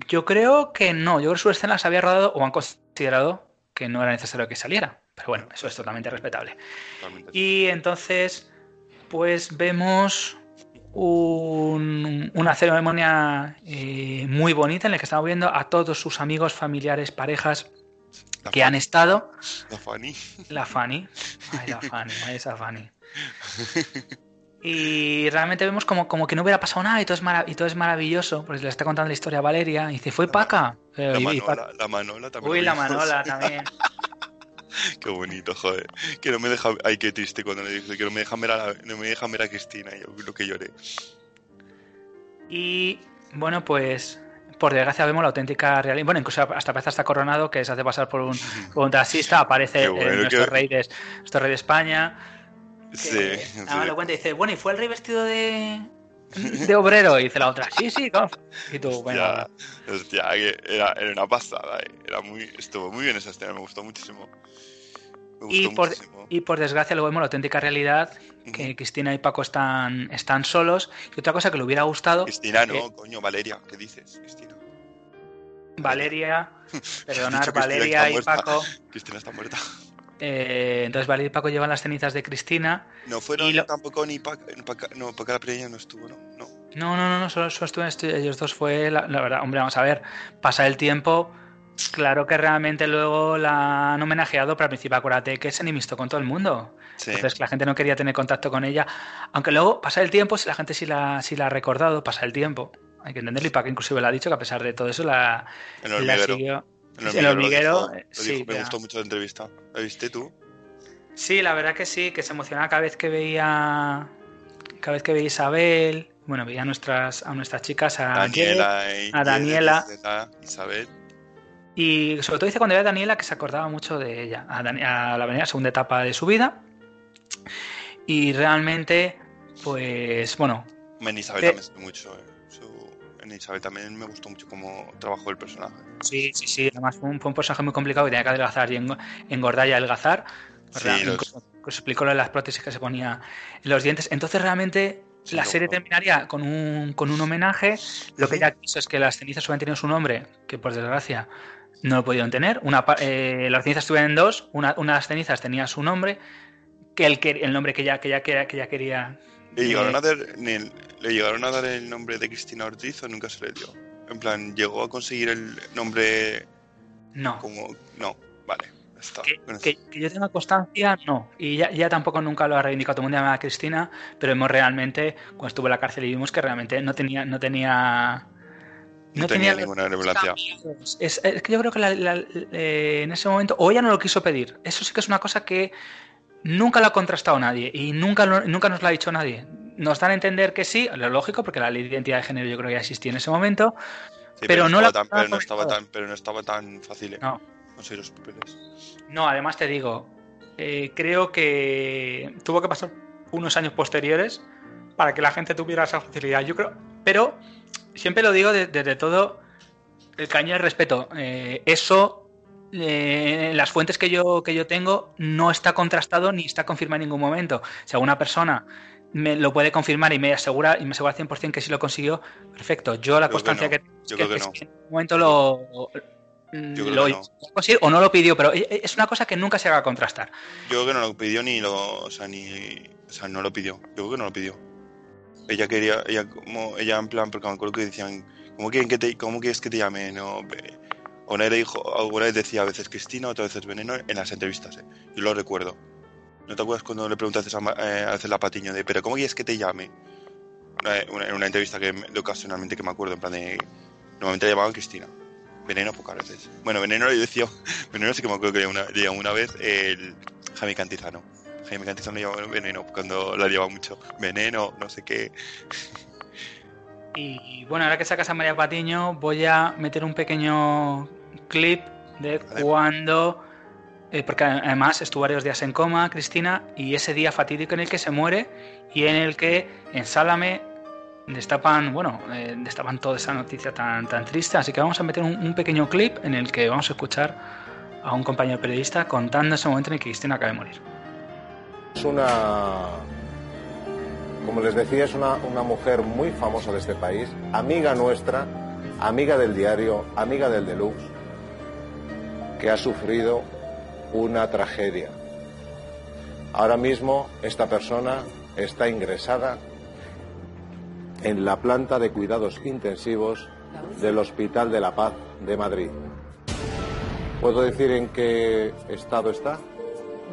Speaker 2: Yo creo que no, yo creo que su escena se había rodado o han considerado que no era necesario que saliera. Pero bueno, eso es totalmente respetable.
Speaker 3: Totalmente.
Speaker 2: Y entonces, pues vemos un- una ceremonia eh, muy bonita en la que estamos viendo a todos sus amigos, familiares, parejas
Speaker 3: La
Speaker 2: que han estado.
Speaker 3: La Fanny.
Speaker 2: La Fanny. Ay, la Fanny, ay, esa Fanny. Y realmente vemos como, como que no hubiera pasado nada y todo es, y todo es maravilloso, porque le está contando la historia a Valeria y dice, fue Paca. Eh,
Speaker 3: La
Speaker 2: y- y Paca-
Speaker 3: Manola, la Manola también.
Speaker 2: Uy, la. Manola también.
Speaker 3: Qué bonito, joder. Que no me deja. Ay, qué triste cuando le dije que no me dejan ver a, no me dejan ver a Cristina. Y yo lo que lloré.
Speaker 2: Y bueno, pues por desgracia vemos la auténtica realidad. Bueno, incluso hasta parece hasta coronado que se hace pasar por un, por un taxista, aparece eh,
Speaker 3: bueno,
Speaker 2: nuestro, rey de, nuestro rey de España. que
Speaker 3: Sí. sí.
Speaker 2: lo cuenta y dice, bueno, ¿y fue el rey vestido de, de obrero? Y dice la otra, sí, sí, ¿cómo? Y tú, bueno,
Speaker 3: Ya, hostia, era, era una pasada. eh. Era muy, estuvo muy bien esa escena, me gustó muchísimo. Me
Speaker 2: Y
Speaker 3: gustó
Speaker 2: por-
Speaker 3: muchísimo.
Speaker 2: y por desgracia luego vemos la auténtica realidad, que. Cristina y Paco están, están solos. Y otra cosa que le hubiera gustado,
Speaker 3: Cristina, no,
Speaker 2: eh,
Speaker 3: coño, Valeria, ¿qué dices? Cristina.
Speaker 2: Valeria, perdonar, Valeria y. Paco.
Speaker 3: Cristina está muerta.
Speaker 2: Eh, entonces Valeria y Paco llevan las cenizas de Cristina.
Speaker 3: No fueron
Speaker 2: Y lo-
Speaker 3: tampoco ni Paca, Paca- no, Paca la Pereña no estuvo, ¿no? No.
Speaker 2: No, no, no, no solo, solo estuvieron estu- ellos dos. Fue la, la verdad, hombre, vamos a ver, pasa el tiempo. Claro que realmente luego la han homenajeado, pero al principio acuérdate que se enemistó con todo el mundo.
Speaker 3: Sí.
Speaker 2: Entonces la gente no quería tener contacto con ella. Aunque luego pasa el tiempo, si la gente sí la, sí la ha recordado, pasa el tiempo. Hay que entenderlo y Paco inclusive lo ha dicho que a pesar de todo eso la,
Speaker 3: en
Speaker 2: la
Speaker 3: el hormiguero.
Speaker 2: siguió.
Speaker 3: En
Speaker 2: el hormiguero,
Speaker 3: lo dijo,
Speaker 2: eh,
Speaker 3: lo
Speaker 2: sí,
Speaker 3: dijo, me
Speaker 2: ya.
Speaker 3: gustó mucho la entrevista. ¿La viste tú?
Speaker 2: Sí, la verdad que sí, que se emocionaba cada vez que veía cada vez que veía a Isabel, bueno, veía a nuestras, a nuestras chicas, a
Speaker 3: Daniela y
Speaker 2: a Daniela.
Speaker 3: Isabel.
Speaker 2: Y sobre todo dice cuando veía a Daniela que se acordaba mucho de ella, a, Dani- a la venida segunda etapa de su vida. Y realmente, pues bueno,
Speaker 3: En Isabel
Speaker 2: Eh.
Speaker 3: también mucho. eh. En Isabel también me gustó mucho cómo trabajó el personaje.
Speaker 2: sí, sí, sí, además fue un, fue un personaje muy complicado que tenía que adelgazar y eng- engordar y adelgazar.
Speaker 3: Sí, los-
Speaker 2: explicó lo de las prótesis que se ponía en los dientes. Entonces realmente
Speaker 3: Sí,
Speaker 2: la serie terminaría con un, con un homenaje. Lo que ya quiso es que las cenizas hubieran tenido su nombre, que por desgracia no lo pudieron tener. Una, eh, las cenizas estuvieron en dos, una, una de las cenizas tenía su nombre, que el, nombre que ya, que ya, que ya, que ya quería.
Speaker 3: ¿Le llegaron,
Speaker 2: eh,
Speaker 3: ¿Le llegaron a dar el nombre de Cristina Ortiz o nunca se le dio? En plan, ¿llegó a conseguir el nombre
Speaker 2: No.
Speaker 3: como...? No, vale, está.
Speaker 2: Que, yo tenga constancia, no. Y ya, ya tampoco nunca lo ha reivindicado. Todo el mundo a Cristina, pero vemos realmente, cuando estuvo en la cárcel y vimos que realmente no tenía. No tenía,
Speaker 3: no tenía ninguna relevancia.
Speaker 2: Es, es que yo creo que la- la- eh, en ese momento, o ella no lo quiso pedir. Eso sí que es una cosa que nunca lo ha contrastado nadie y nunca, lo- nunca nos lo ha dicho nadie. Nos dan a entender que sí, lo lógico, porque la ley de identidad de género yo creo que ya existía en ese momento.
Speaker 3: Sí,
Speaker 2: pero no la-
Speaker 3: tan, pero, no estaba tan, pero no estaba tan fácil. ¿eh?
Speaker 2: No.
Speaker 3: Los papeles.
Speaker 2: No, además te digo, eh, creo que tuvo que pasar unos años posteriores para que la gente tuviera esa facilidad. Yo creo, pero siempre lo digo desde todo el caño del respeto. Eh, eso, eh, las fuentes que yo, que yo tengo, no está contrastado ni está confirmado en ningún momento. Si alguna persona me lo puede confirmar y me asegura y me asegura 100% que sí lo consiguió, perfecto. Yo la constancia que,
Speaker 3: yo creo que, no.
Speaker 2: en un momento lo, lo no. o no lo pidió, pero es una cosa que nunca se haga contrastar.
Speaker 3: Yo creo que no lo pidió ni lo, o sea, ni, o sea, no lo pidió. Yo creo que no lo pidió. Ella quería, ella como, ella en plan, porque me acuerdo que decían, ¿cómo quieren que te, cómo quieres que te llame? No, una vez dijo, alguna vez decía a veces Cristina, otras veces Veneno en las entrevistas, ¿eh? Yo lo recuerdo. ¿No te acuerdas cuando le preguntaste a, eh, la patiño de, pero ¿cómo quieres que te llame? En una, entrevista que ocasionalmente que me acuerdo, en plan de, normalmente le llamaban Cristina. Veneno pocas veces. Bueno, Veneno le decía, Veneno sí que me acuerdo que una, le llamó una vez el Jaime Cantizano. Jaime Cantizano le llamaba Veneno cuando la llevaba mucho. Veneno, no sé qué.
Speaker 2: Y bueno, ahora que sacas a María Patiño, voy a meter un pequeño clip de cuando. Eh, porque además estuvo varios días en coma, Cristina, y ese día fatídico en el que se muere y en el que en Sálame destapan, bueno, eh, destapan toda esa noticia tan, tan triste. Así que vamos a meter un, pequeño clip en el que vamos a escuchar a un compañero periodista contando ese momento en el que Cristina acaba de morir.
Speaker 4: Es una, como les decía, es una, una mujer muy famosa de este país, amiga nuestra, amiga del diario, amiga del Deluxe, que ha sufrido una tragedia. Ahora mismo esta persona está ingresada en la planta de cuidados intensivos del Hospital de la Paz de Madrid. ¿Puedo decir en qué estado está?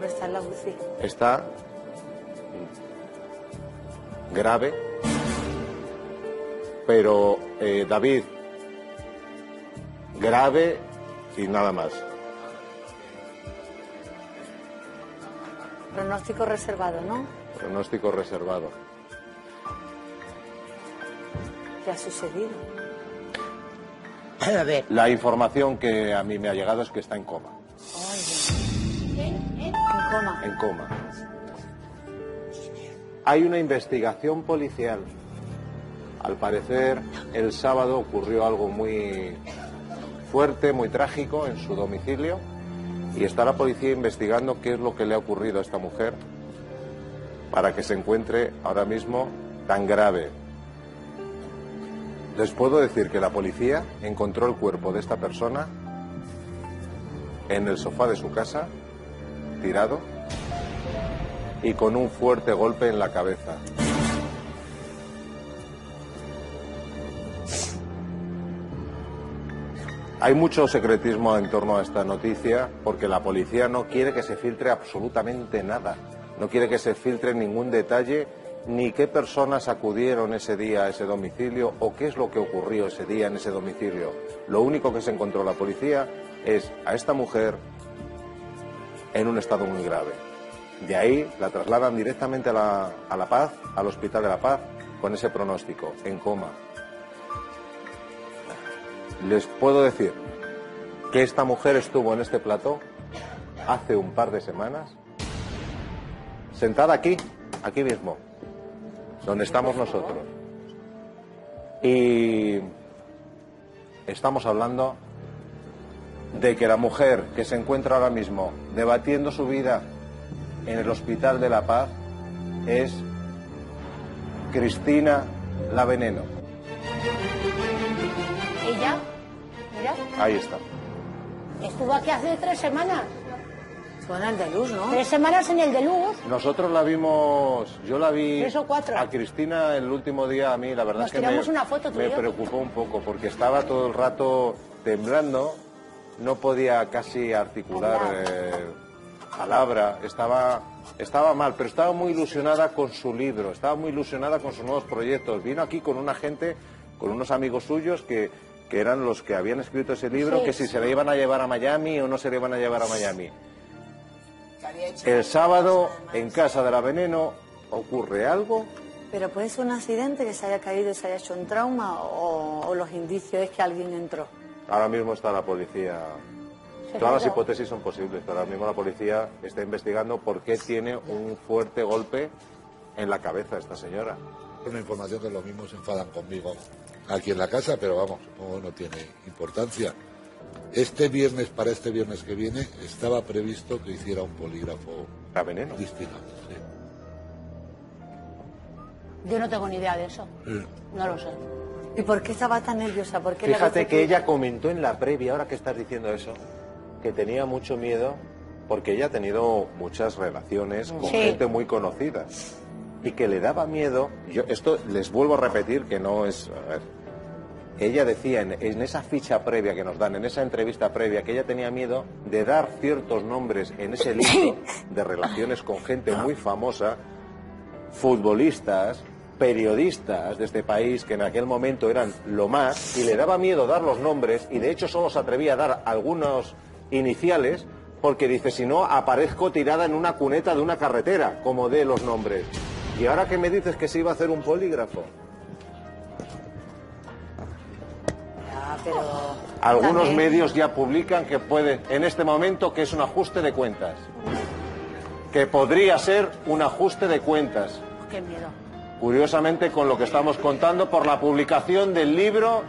Speaker 5: Está en la UCI.
Speaker 4: Está grave, pero eh, David, grave y nada más.
Speaker 5: Pronóstico reservado, ¿no?
Speaker 4: Pronóstico reservado.
Speaker 5: ¿Qué ha sucedido?
Speaker 4: A ver. La información que a mí me ha llegado es que está en coma.
Speaker 5: ¿En coma?
Speaker 4: En coma. Hay una investigación policial. Al parecer, el sábado ocurrió algo muy fuerte, muy trágico en su domicilio y está la policía investigando qué es lo que le ha ocurrido a esta mujer para que se encuentre ahora mismo tan grave. Les puedo decir que la policía encontró el cuerpo de esta persona en el sofá de su casa, tirado, y con un fuerte golpe en la cabeza. Hay mucho secretismo en torno a esta noticia porque la policía no quiere que se filtre absolutamente nada, no quiere que se filtre ningún detalle ni qué personas acudieron ese día a ese domicilio o qué es lo que ocurrió ese día en ese domicilio. Lo único que se encontró la policía es a esta mujer en un estado muy grave. De ahí la trasladan directamente a la, Paz, al Hospital de la Paz, con ese pronóstico, en coma. Les puedo decir que esta mujer estuvo en este plató hace un par de semanas, sentada aquí, aquí mismo, donde estamos nosotros. Y estamos hablando de que la mujer que se encuentra ahora mismo debatiendo su vida en el Hospital de la Paz es Cristina La Veneno. Ahí está.
Speaker 5: Estuvo aquí hace tres semanas. Fue en el de luz, ¿no? Tres semanas en el de luz.
Speaker 4: Nosotros la vimos, yo la vi
Speaker 5: Tres o cuatro.
Speaker 4: a Cristina el último día, a mí la verdad
Speaker 5: Nos
Speaker 4: es que me,
Speaker 5: una foto
Speaker 4: me preocupó un poco porque estaba todo el rato temblando, no podía casi articular eh, palabra, estaba, estaba mal, pero estaba muy ilusionada con su libro, estaba muy ilusionada con sus nuevos proyectos. Vino aquí con una gente, con unos amigos suyos que, que eran los que habían escrito ese libro,
Speaker 5: Sí.
Speaker 4: que si se le iban a llevar a Miami o no se le iban a llevar a Miami. El sábado, en casa de la Veneno, ocurre algo.
Speaker 5: Pero puede ser un accidente que se haya caído y se haya hecho un trauma o, o los indicios es que alguien entró.
Speaker 4: Ahora mismo está la policía Todas las hipótesis son posibles, pero ahora mismo la policía está investigando por qué tiene un fuerte golpe en la cabeza esta señora.
Speaker 6: Una información que lo mismo se enfadan conmigo aquí en la casa, pero vamos, supongo no tiene importancia. Este viernes, para este viernes que viene, estaba previsto que hiciera un polígrafo
Speaker 4: ¿A veneno?
Speaker 6: distinto. sí.
Speaker 5: Yo no tengo ni idea de eso.
Speaker 6: Sí.
Speaker 5: No lo sé.
Speaker 7: ¿Y por qué estaba tan nerviosa? ¿Por qué le
Speaker 4: Fíjate que ella comentó en la previa, ahora que estás diciendo eso, que tenía mucho miedo porque ella ha tenido muchas relaciones con
Speaker 5: Sí.
Speaker 4: gente muy conocida y que le daba miedo. Yo esto les vuelvo a repetir que no es. a ver, ella decía en, en esa ficha previa que nos dan, en esa entrevista previa, que ella tenía miedo de dar ciertos nombres en ese libro de relaciones con gente muy famosa, futbolistas, periodistas de este país que en aquel momento eran lo más y le daba miedo dar los nombres y de hecho solo se atrevía a dar algunos iniciales porque dice si no aparezco tirada en una cuneta de una carretera como de los nombres. Y ahora que me dices que se iba a hacer un polígrafo
Speaker 7: pero...
Speaker 4: algunos
Speaker 7: también-
Speaker 4: medios ya publican que puede en este momento que es un ajuste de cuentas que podría ser un ajuste de cuentas
Speaker 5: Qué miedo.
Speaker 4: Curiosamente, con lo que estamos contando por la publicación del libro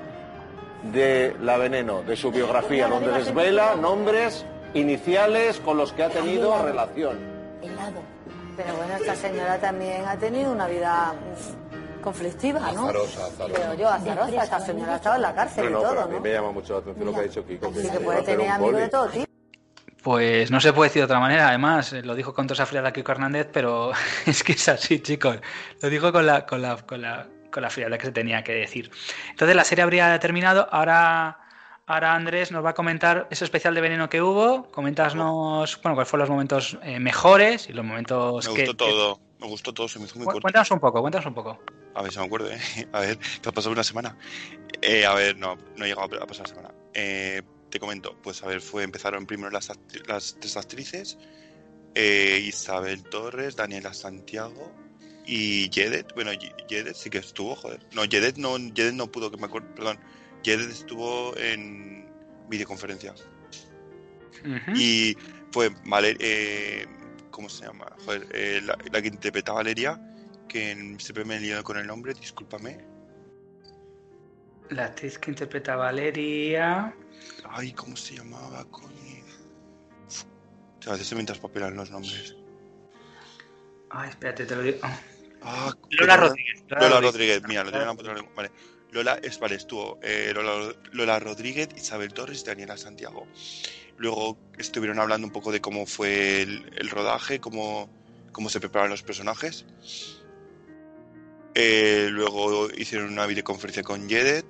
Speaker 4: de La Veneno, de su biografía, donde desvela nombres iniciales con los que ha tenido relación.
Speaker 5: Helado.
Speaker 7: Pero bueno, esta señora también ha tenido una vida conflictiva, ¿no?
Speaker 6: Azarosa, azarosa.
Speaker 7: Creo yo, azarosa. Esta señora ha estado en la cárcel
Speaker 4: No,
Speaker 7: y
Speaker 4: no, pero
Speaker 7: todo,
Speaker 4: a mí
Speaker 7: ¿no?
Speaker 4: me llama mucho la atención lo que ha dicho Kiko.
Speaker 7: Así que puede tener amigos de todo tipo.
Speaker 2: Pues no se puede decir de otra manera, además, eh, lo dijo con toda esa frialdad Kiko Hernández, pero es que es así, chicos. Lo dijo con la, con la, con la, con la frialdad que se tenía que decir. Entonces la serie habría terminado. Ahora, ahora Andrés nos va a comentar ese especial de veneno que hubo. Coméntanos, bueno, cuáles fueron los momentos eh, mejores y los momentos
Speaker 3: Me
Speaker 2: que.
Speaker 3: gustó todo. Me gustó todo, se me hizo muy corto.
Speaker 2: Cuéntanos un poco, cuéntanos un poco.
Speaker 3: A ver si me acuerdo, ¿eh? A ver, que ha pasado una semana. Eh, a ver, no, no he llegado a pasar la semana. Eh, te comento, pues a ver, fue, empezaron primero las, las tres actrices, eh, Isabel Torres, Daniela Santiago y Yedet. Bueno, Yedet sí que estuvo, joder. No, Yedet no, Yedet no pudo, que me acuerdo, perdón. Yedet estuvo en videoconferencia.
Speaker 2: Ujú.
Speaker 3: Y fue Valer eh, ¿cómo se llama? Joder, eh, la, la que interpreta a Valeria, que siempre me he liado con el nombre, discúlpame.
Speaker 2: La actriz que interpreta a Valeria.
Speaker 3: Ay, ¿cómo se llamaba, coño? A veces se me traspapelan los nombres.
Speaker 2: Ay, espérate, te lo digo.
Speaker 3: Ah,
Speaker 2: Lola. Rodríguez.
Speaker 3: Lola Rodríguez, mira, lo tenía en la. Vale. Lola, es, vale, estuvo eh, Lola, Lola Rodríguez, Isabel Torres y Daniela Santiago. Luego estuvieron hablando un poco de cómo fue el, el rodaje, cómo, cómo se prepararon los personajes. Eh, luego hicieron una videoconferencia con Yedet.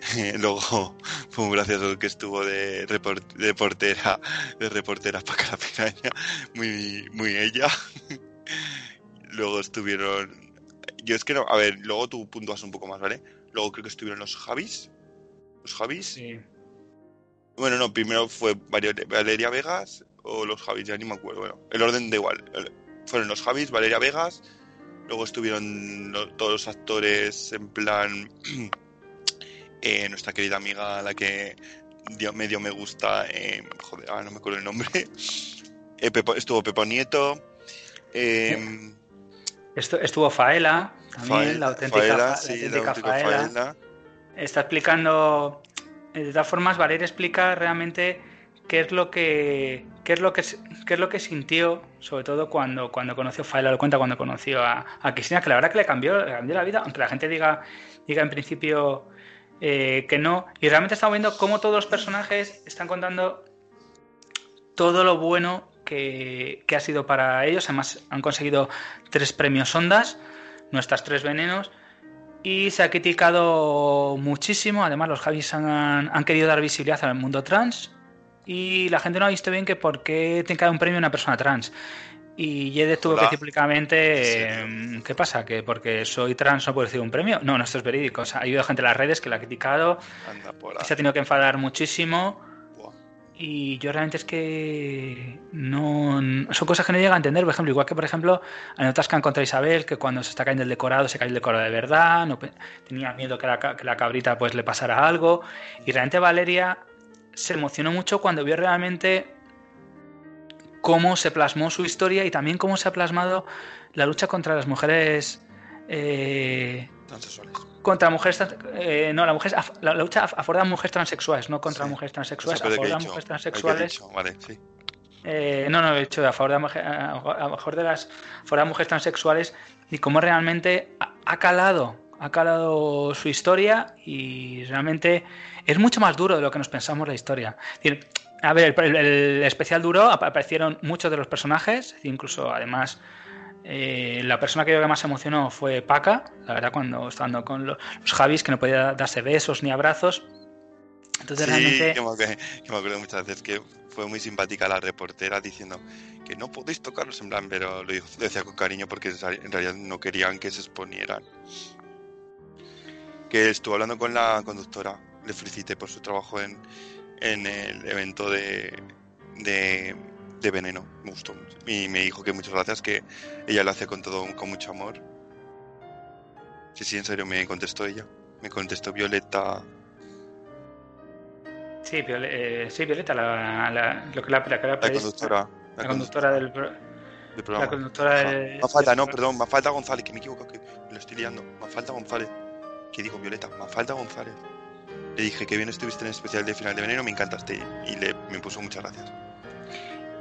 Speaker 3: luego fue muy gracioso que estuvo de, report- de portera, de reportera para la piraña, muy, muy ella. luego estuvieron yo es que no, a ver, luego tú puntúas un poco más, ¿vale? Luego creo que estuvieron los Javis. Los Javis.
Speaker 2: Sí.
Speaker 3: Bueno, no, primero fue Valeria, Vegas o los Javis, ya ni me acuerdo. Bueno, el orden da igual. Fueron los Javis, Valeria Vegas. Luego estuvieron todos los actores en plan. eh, nuestra querida amiga, la que dio, medio me gusta. eh, joder, ahora no me acuerdo el nombre. Eh, Pepo- estuvo Pepo Nieto.
Speaker 2: Estu- estuvo Faela, también, la auténtica,
Speaker 3: Faela,
Speaker 2: Fa- la
Speaker 3: sí, la
Speaker 2: auténtica Faela.
Speaker 3: Faela.
Speaker 2: Está explicando, de todas formas, Valeria explica realmente qué es lo que qué es lo que qué es lo que sintió, sobre todo cuando cuando conoció Faela, lo cuenta cuando conoció a, a Cristina, que la verdad que le cambió, le cambió la vida, aunque la gente diga diga en principio eh, que no. Y realmente estamos viendo cómo todos los personajes están contando todo lo bueno que, que ha sido para ellos. Además, han conseguido tres premios Ondas, nuestras tres venenos. Y se ha criticado muchísimo. Además, los Javis han, han querido dar visibilidad al mundo trans. Y la gente no ha visto bien que por qué tiene que dar un premio a una persona trans. Y Yedet tuvo que
Speaker 3: Hola.
Speaker 2: decir públicamente,
Speaker 3: ¿En
Speaker 2: eh, ¿qué pasa? ¿Que porque soy trans no puedo recibir un premio? No, no, esto es verídico. O sea, ha habido gente en las redes que la ha criticado, que se ha tenido que enfadar muchísimo.
Speaker 3: Buah.
Speaker 2: Y yo realmente es que no. Son cosas que no llega a entender. Por ejemplo, igual que, por ejemplo, anécdotas que han contra Isabel, que cuando se está cayendo el decorado, se cae el decorado de verdad. No, tenía miedo que la, que la cabrita pues le pasara algo. Y realmente Valeria se emocionó mucho cuando vio realmente cómo se plasmó su historia y también cómo se ha plasmado la lucha contra las mujeres eh,
Speaker 3: Transexuales.
Speaker 2: contra mujeres eh, no la mujer la, la lucha a, a favor de las mujeres transexuales no contra
Speaker 3: Sí.
Speaker 2: mujeres transexuales a favor de las mujeres transexuales
Speaker 3: dicho, Vale, sí.
Speaker 2: eh, no, no, he dicho a favor de, la mujer- a a favor de las, a favor de las mujeres transexuales y cómo realmente ha calado, ha calado su historia y realmente es mucho más duro de lo que nos pensamos la historia. A ver, el, especial duró, ap- aparecieron muchos de los personajes, incluso además eh, la persona que yo que más emocionó fue Paca, la verdad, cuando estando con los, los Javis, que no podía darse besos ni abrazos. Entonces
Speaker 3: Sí,
Speaker 2: realmente...
Speaker 3: que me, acuerdo, que me acuerdo muchas veces que fue muy simpática la reportera diciendo que no podéis tocarlos en plan, pero lo, dijo- lo decía con cariño porque en realidad no querían que se exponieran. Que estuvo hablando con la conductora, le felicité por su trabajo en, en el evento de, de, de Veneno, me gustó mucho. Y me dijo que muchas gracias, que ella lo hace con todo, con mucho amor. Sí, sí, en serio, me contestó ella. Me contestó Violeta.
Speaker 2: Sí, eh, sí, Violeta, la, la, lo que la, la,
Speaker 3: La conductora.
Speaker 2: la conductora del pro-
Speaker 3: del programa.
Speaker 2: la conductora
Speaker 3: Ajá.
Speaker 2: del-
Speaker 3: Mafalda,
Speaker 2: del
Speaker 3: no, perdón, Mafalda González, que me equivoco, que me lo estoy liando. Mafalda González. Que digo Violeta, Mafalda González. Le dije que bien estuviste en el especial de final de veneno, me encantaste. Y le, me puso muchas gracias.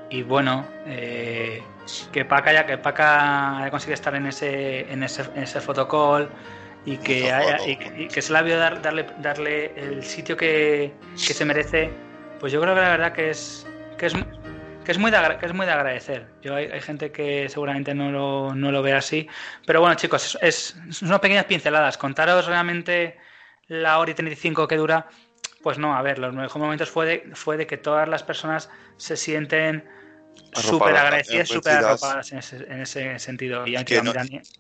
Speaker 2: Y bueno, eh, que Paca ya que Paca haya conseguido estar en ese, en ese, en ese fotocall y que, haya- y, que- y que se le ha vio dar- darle, darle el sitio que, que se merece, pues yo creo que la verdad que es que es, que es, muy, de, que es muy de agradecer. Yo hay, hay gente que seguramente no lo, no lo ve así, pero bueno chicos, es, es, son unas pequeñas pinceladas. Contaros realmente la hora y 35 que dura, pues no, a ver, los mejores momentos fue de, fue de que todas las personas se sienten súper agradecidas, súper arropadas en ese, en ese sentido. Y,
Speaker 3: Y que no-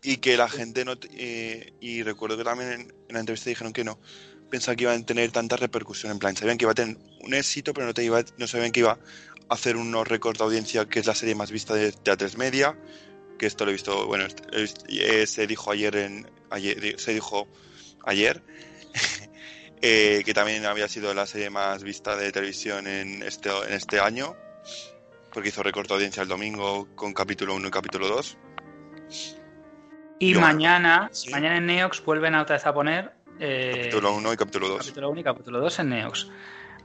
Speaker 3: Y que la gente no. eh, y recuerdo que también en, en la entrevista dijeron que no. Pensaban que iban a tener tanta repercusión. En plan, sabían que iba a tener un éxito, pero no, te iba, no sabían que iba hacer unos récords de audiencia, que es la serie más vista de, A3 Media. Que esto lo he visto. Bueno, eh, se dijo ayer en. Ayer, se dijo ayer. eh, que también había sido la serie más vista de televisión en este, en este año. Porque hizo récord de audiencia el domingo con capítulo 1 y capítulo 2.
Speaker 2: Y
Speaker 3: Yo-
Speaker 2: mañana,
Speaker 3: sí.
Speaker 2: mañana en Neox vuelven a otra vez a poner eh,
Speaker 3: Capítulo 1 y capítulo 2.
Speaker 2: capítulo 1 y capítulo 2 en Neox.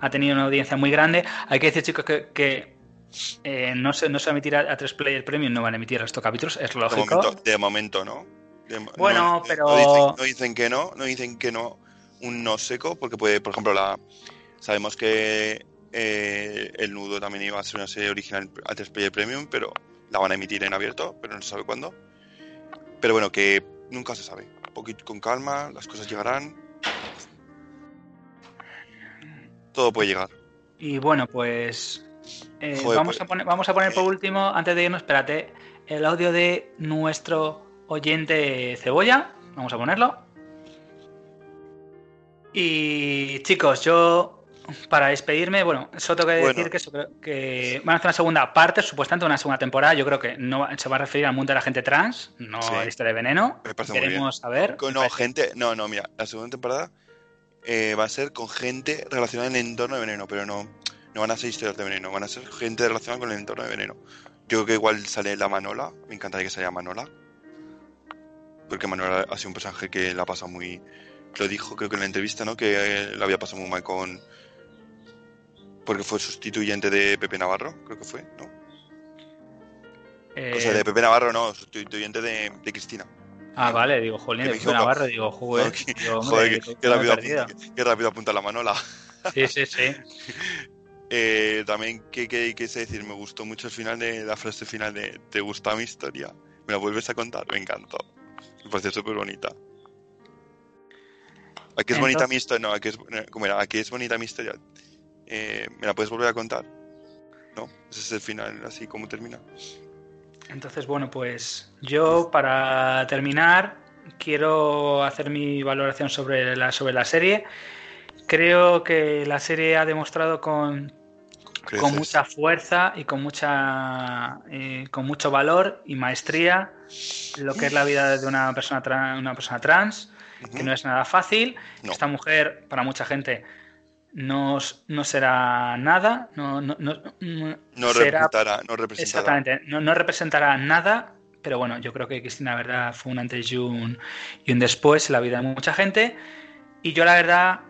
Speaker 2: Ha tenido una audiencia muy grande. Hay que decir, chicos, que, que, eh, no, se, no se va a emitir a, a 3 Player Premium, no van a emitir estos capítulos, es
Speaker 3: De
Speaker 2: lógico.
Speaker 3: momento, de momento no. De
Speaker 2: Bueno,
Speaker 3: no-
Speaker 2: pero-
Speaker 3: No dicen, no dicen que no, no dicen que no un no seco, porque puede, por ejemplo, la sabemos que eh, el nudo también iba a ser una serie original a 3 Player Premium, pero la van a emitir en abierto, pero no se sabe cuándo. Pero bueno, que nunca se sabe. Un poquito con calma, las cosas llegarán. Todo puede llegar.
Speaker 2: Y bueno, pues eh,
Speaker 3: Joder,
Speaker 2: vamos,
Speaker 3: pues-
Speaker 2: a poner, vamos a poner por último, antes de irnos, espérate, el audio de nuestro oyente Cebolla. Vamos a ponerlo. Y chicos, yo para despedirme, bueno, solo tengo que
Speaker 3: Bueno.
Speaker 2: decir que, eso, que van a hacer una segunda parte, supuestamente una segunda temporada. Yo creo que no se va a referir al mundo de la gente trans, no
Speaker 3: Sí.
Speaker 2: a la historia de veneno.
Speaker 3: Me parece muy bien.
Speaker 2: Queremos saber.
Speaker 3: No, gente. No, no, mira, la segunda temporada eh, va a ser con gente relacionada en el entorno de veneno, pero no, no van a ser historias de veneno, van a ser gente relacionada con el entorno de veneno. Yo creo que igual sale la Manola, me encantaría que saliera Manola. Porque Manola ha sido un personaje que la ha pasado muy. Lo dijo, creo que en la entrevista, ¿no? Que eh, la había pasado muy mal con. Porque fue sustituyente de Pepe Navarro, creo que fue, ¿no?
Speaker 2: eh,
Speaker 3: O sea, de Pepe Navarro, no, sustituyente de, de Cristina.
Speaker 2: Ah, vale, digo, jolín, de. Navarro, digo, joder,
Speaker 3: Joder,
Speaker 2: digo, hombre,
Speaker 3: Joder,
Speaker 2: que-
Speaker 3: qué, rápido, apunta, qué- qué rápido apunta la Manola.
Speaker 2: Sí, sí, sí.
Speaker 3: Eh, también, ¿qué, qué, sé decir? Me gustó mucho el final de la frase final de ¿Te gusta mi historia? ¿Me la vuelves a contar? Me encantó. Me pareció súper bonita. Aquí es bonita
Speaker 2: Entonces-
Speaker 3: mi historia. No, aquí es, ¿cómo era? Aquí es bonita mi historia. Eh, ¿Me la puedes volver a contar? ¿No? Ese es el final, así como termina.
Speaker 2: Entonces, bueno, pues yo para terminar quiero hacer mi valoración sobre la, sobre la serie. Creo que la serie ha demostrado con, con mucha fuerza y con mucha eh, con mucho valor y maestría lo que es la vida de una persona tra- una persona trans, que no es nada fácil.
Speaker 3: No.
Speaker 2: Esta mujer, para mucha gente, no, no será nada, no, no, no,
Speaker 3: no representará, no representará.
Speaker 2: Exactamente, no, no, representará nada, pero bueno, yo creo que Cristina, la verdad, fue un antes y un, y un después en la vida de mucha gente. Y yo, la verdad,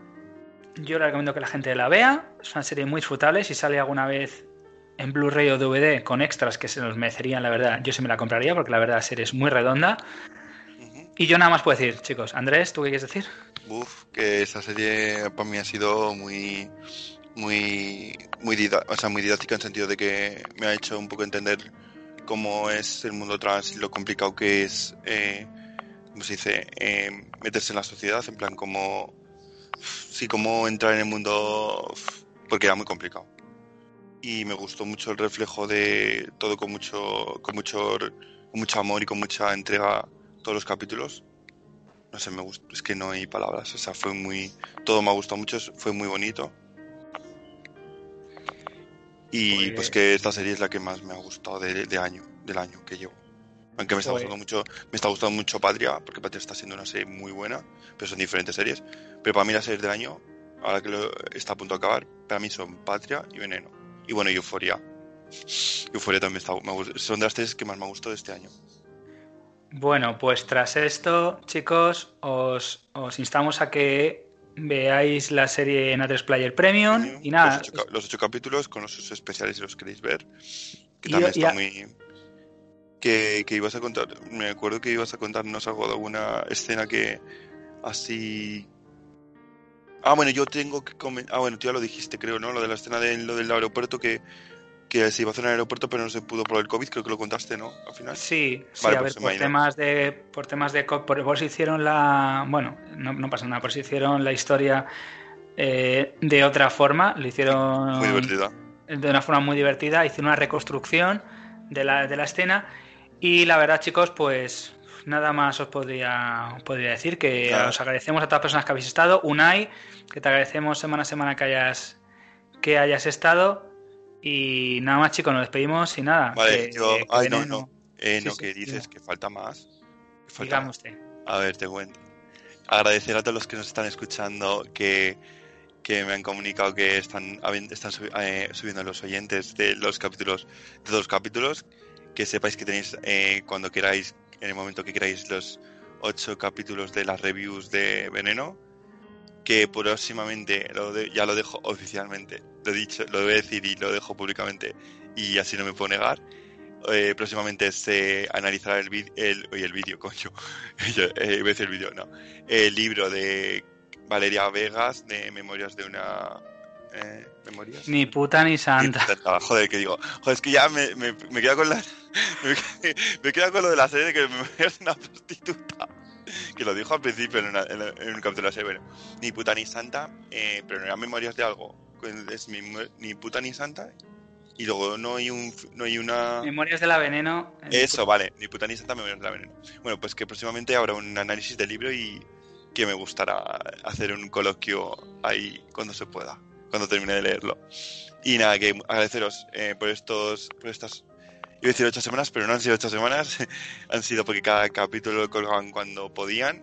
Speaker 2: yo le recomiendo que la gente la vea. Es una serie muy disfrutable. Si sale alguna vez en Blu-ray o DVD con extras que se nos merecerían, la verdad, yo sí me la compraría porque la verdad la serie es muy redonda. Y yo nada más puedo decir, chicos. Andrés, ¿tú qué quieres decir?
Speaker 3: Uf, que esa serie para mí ha sido muy muy muy, didáctica en el sentido de que me ha hecho un poco entender cómo es el mundo trans y lo complicado que es, eh, ¿cómo se dice?, eh, meterse en la sociedad, en plan, como, sí, cómo entrar en el mundo, porque era muy complicado. Y me gustó mucho el reflejo de todo con mucho, con mucho, con mucho amor y con mucha entrega todos los capítulos. No sé, me gustó, es que no hay palabras, o sea, fue muy, todo me ha gustado mucho, fue muy bonito. Y pues que esta serie es la que más me ha gustado de, año, del año que llevo. Aunque me está gustando mucho, me está gustando mucho Patria, porque Patria está siendo una serie muy buena, pero son diferentes series. Pero para mí las series del año, ahora que lo, está a punto de acabar, para mí son Patria y Veneno. Y bueno, Euforia. Euforia también está, son de las series que más me ha gustado de este año.
Speaker 2: Bueno, pues tras esto, chicos, os, os instamos a que veáis la serie en A3 Player Premium y nada.
Speaker 3: Los ocho, capítulos con los especiales si los queréis ver. Que también está muy. Que, que, ibas a contar. Me acuerdo que ibas a contarnos algo de alguna escena que así. Ah, bueno, yo tengo que comentar. Ah, bueno, tú ya lo dijiste, creo, ¿no? Lo de la escena de lo del aeropuerto que que se iba a hacer en el aeropuerto, pero no se pudo por el COVID, creo que lo contaste, ¿no? Al final.
Speaker 2: Sí, sí, a ver, pues por temas de, por temas de por, por si hicieron la, bueno, no, no pasa nada, por si hicieron la historia eh, de otra forma, lo hicieron
Speaker 3: muy divertida,
Speaker 2: de una forma muy divertida, hicieron una reconstrucción de la, de la escena y la verdad, chicos, pues nada más os podría, podría decir que os agradecemos a todas las personas que habéis estado, Unai, que te agradecemos semana a semana que hayas que hayas estado y nada más, chicos, nos despedimos y nada.
Speaker 3: Vale, yo. ay, no, no. Eh, no, que dices que falta más.
Speaker 2: falta usted.
Speaker 3: A ver, te cuento. Agradecer a todos los que nos están escuchando que, que me han comunicado que están, están eh, subiendo los oyentes de los capítulos, de dos capítulos. Que sepáis que tenéis eh, cuando queráis, en el momento que queráis, los ocho capítulos de las reviews de Veneno que próximamente, lo ya lo dejo oficialmente, lo he dicho, lo voy a decir y lo dejo públicamente y así no me puedo negar. Eh, próximamente se analizará el vídeo, el, el vídeo, coño, eh, voy a decir el vídeo, no, el libro de Valeria Vegas de Memorias de una... Eh, ¿Memorias?
Speaker 2: Ni puta ni santa.
Speaker 3: joder, que digo, joder, es que ya me, me, me quedo con la... Me, me quedo con lo de la serie de que Memorias de una prostituta que lo dijo al principio en, un capítulo de la serie. ni puta ni santa, eh, pero no eran memorias de algo. Es ni puta ni santa. Y luego no hay un no hay una.
Speaker 2: Memorias de la veneno.
Speaker 3: Eso, vale. Ni puta ni santa, memorias de la veneno. Bueno, pues que próximamente habrá un análisis del libro y que me gustará hacer un coloquio ahí cuando se pueda, cuando termine de leerlo. Y nada, que agradeceros eh, por estos, por estas Iba a decir ocho semanas, pero no han sido ocho semanas. han sido porque cada capítulo lo colgaban cuando podían.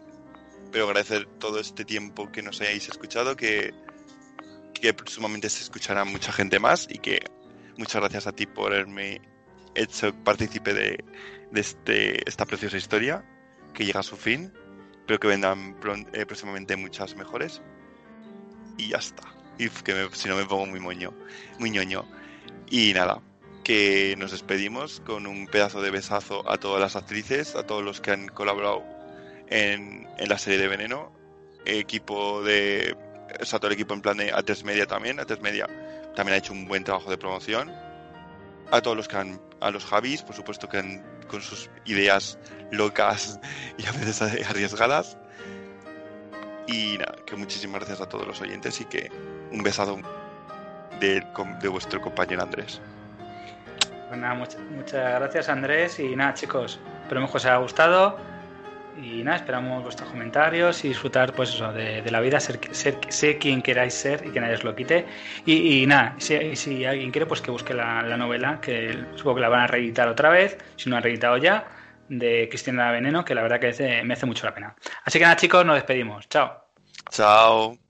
Speaker 3: Pero agradecer todo este tiempo que nos hayáis escuchado, que, que sumamente se escuchará mucha gente más y que muchas gracias a ti por haberme hecho partícipe de, de este, esta preciosa historia que llega a su fin. Espero que vendan eh, próximamente muchas mejores. Y ya está. Y que si no me pongo muy moño, muy ñoño. Y nada, que nos despedimos con un pedazo de besazo a todas las actrices, a todos los que han colaborado en, la serie de Veneno, equipo de, o todo el equipo en plan de A3 Media también, A3 Media también ha hecho un buen trabajo de promoción, a todos los que han, a los Javis, por supuesto que han, con sus ideas locas y a veces arriesgadas, y nada, que muchísimas gracias a todos los oyentes y que un besado de, de vuestro compañero Andrés.
Speaker 2: Pues nada, muchas, gracias Andrés y nada chicos, esperemos que os haya gustado y nada, esperamos vuestros comentarios y disfrutar pues eso, de, la vida, ser, ser, quien queráis ser y que nadie os lo quite. Y, nada, si, si, alguien quiere pues que busque la, novela, que supongo que la van a reeditar otra vez, si no han reeditado ya, de Cristina Veneno, que la verdad que me hace mucho la pena. Así que nada chicos, nos despedimos. Chao.
Speaker 3: Chao.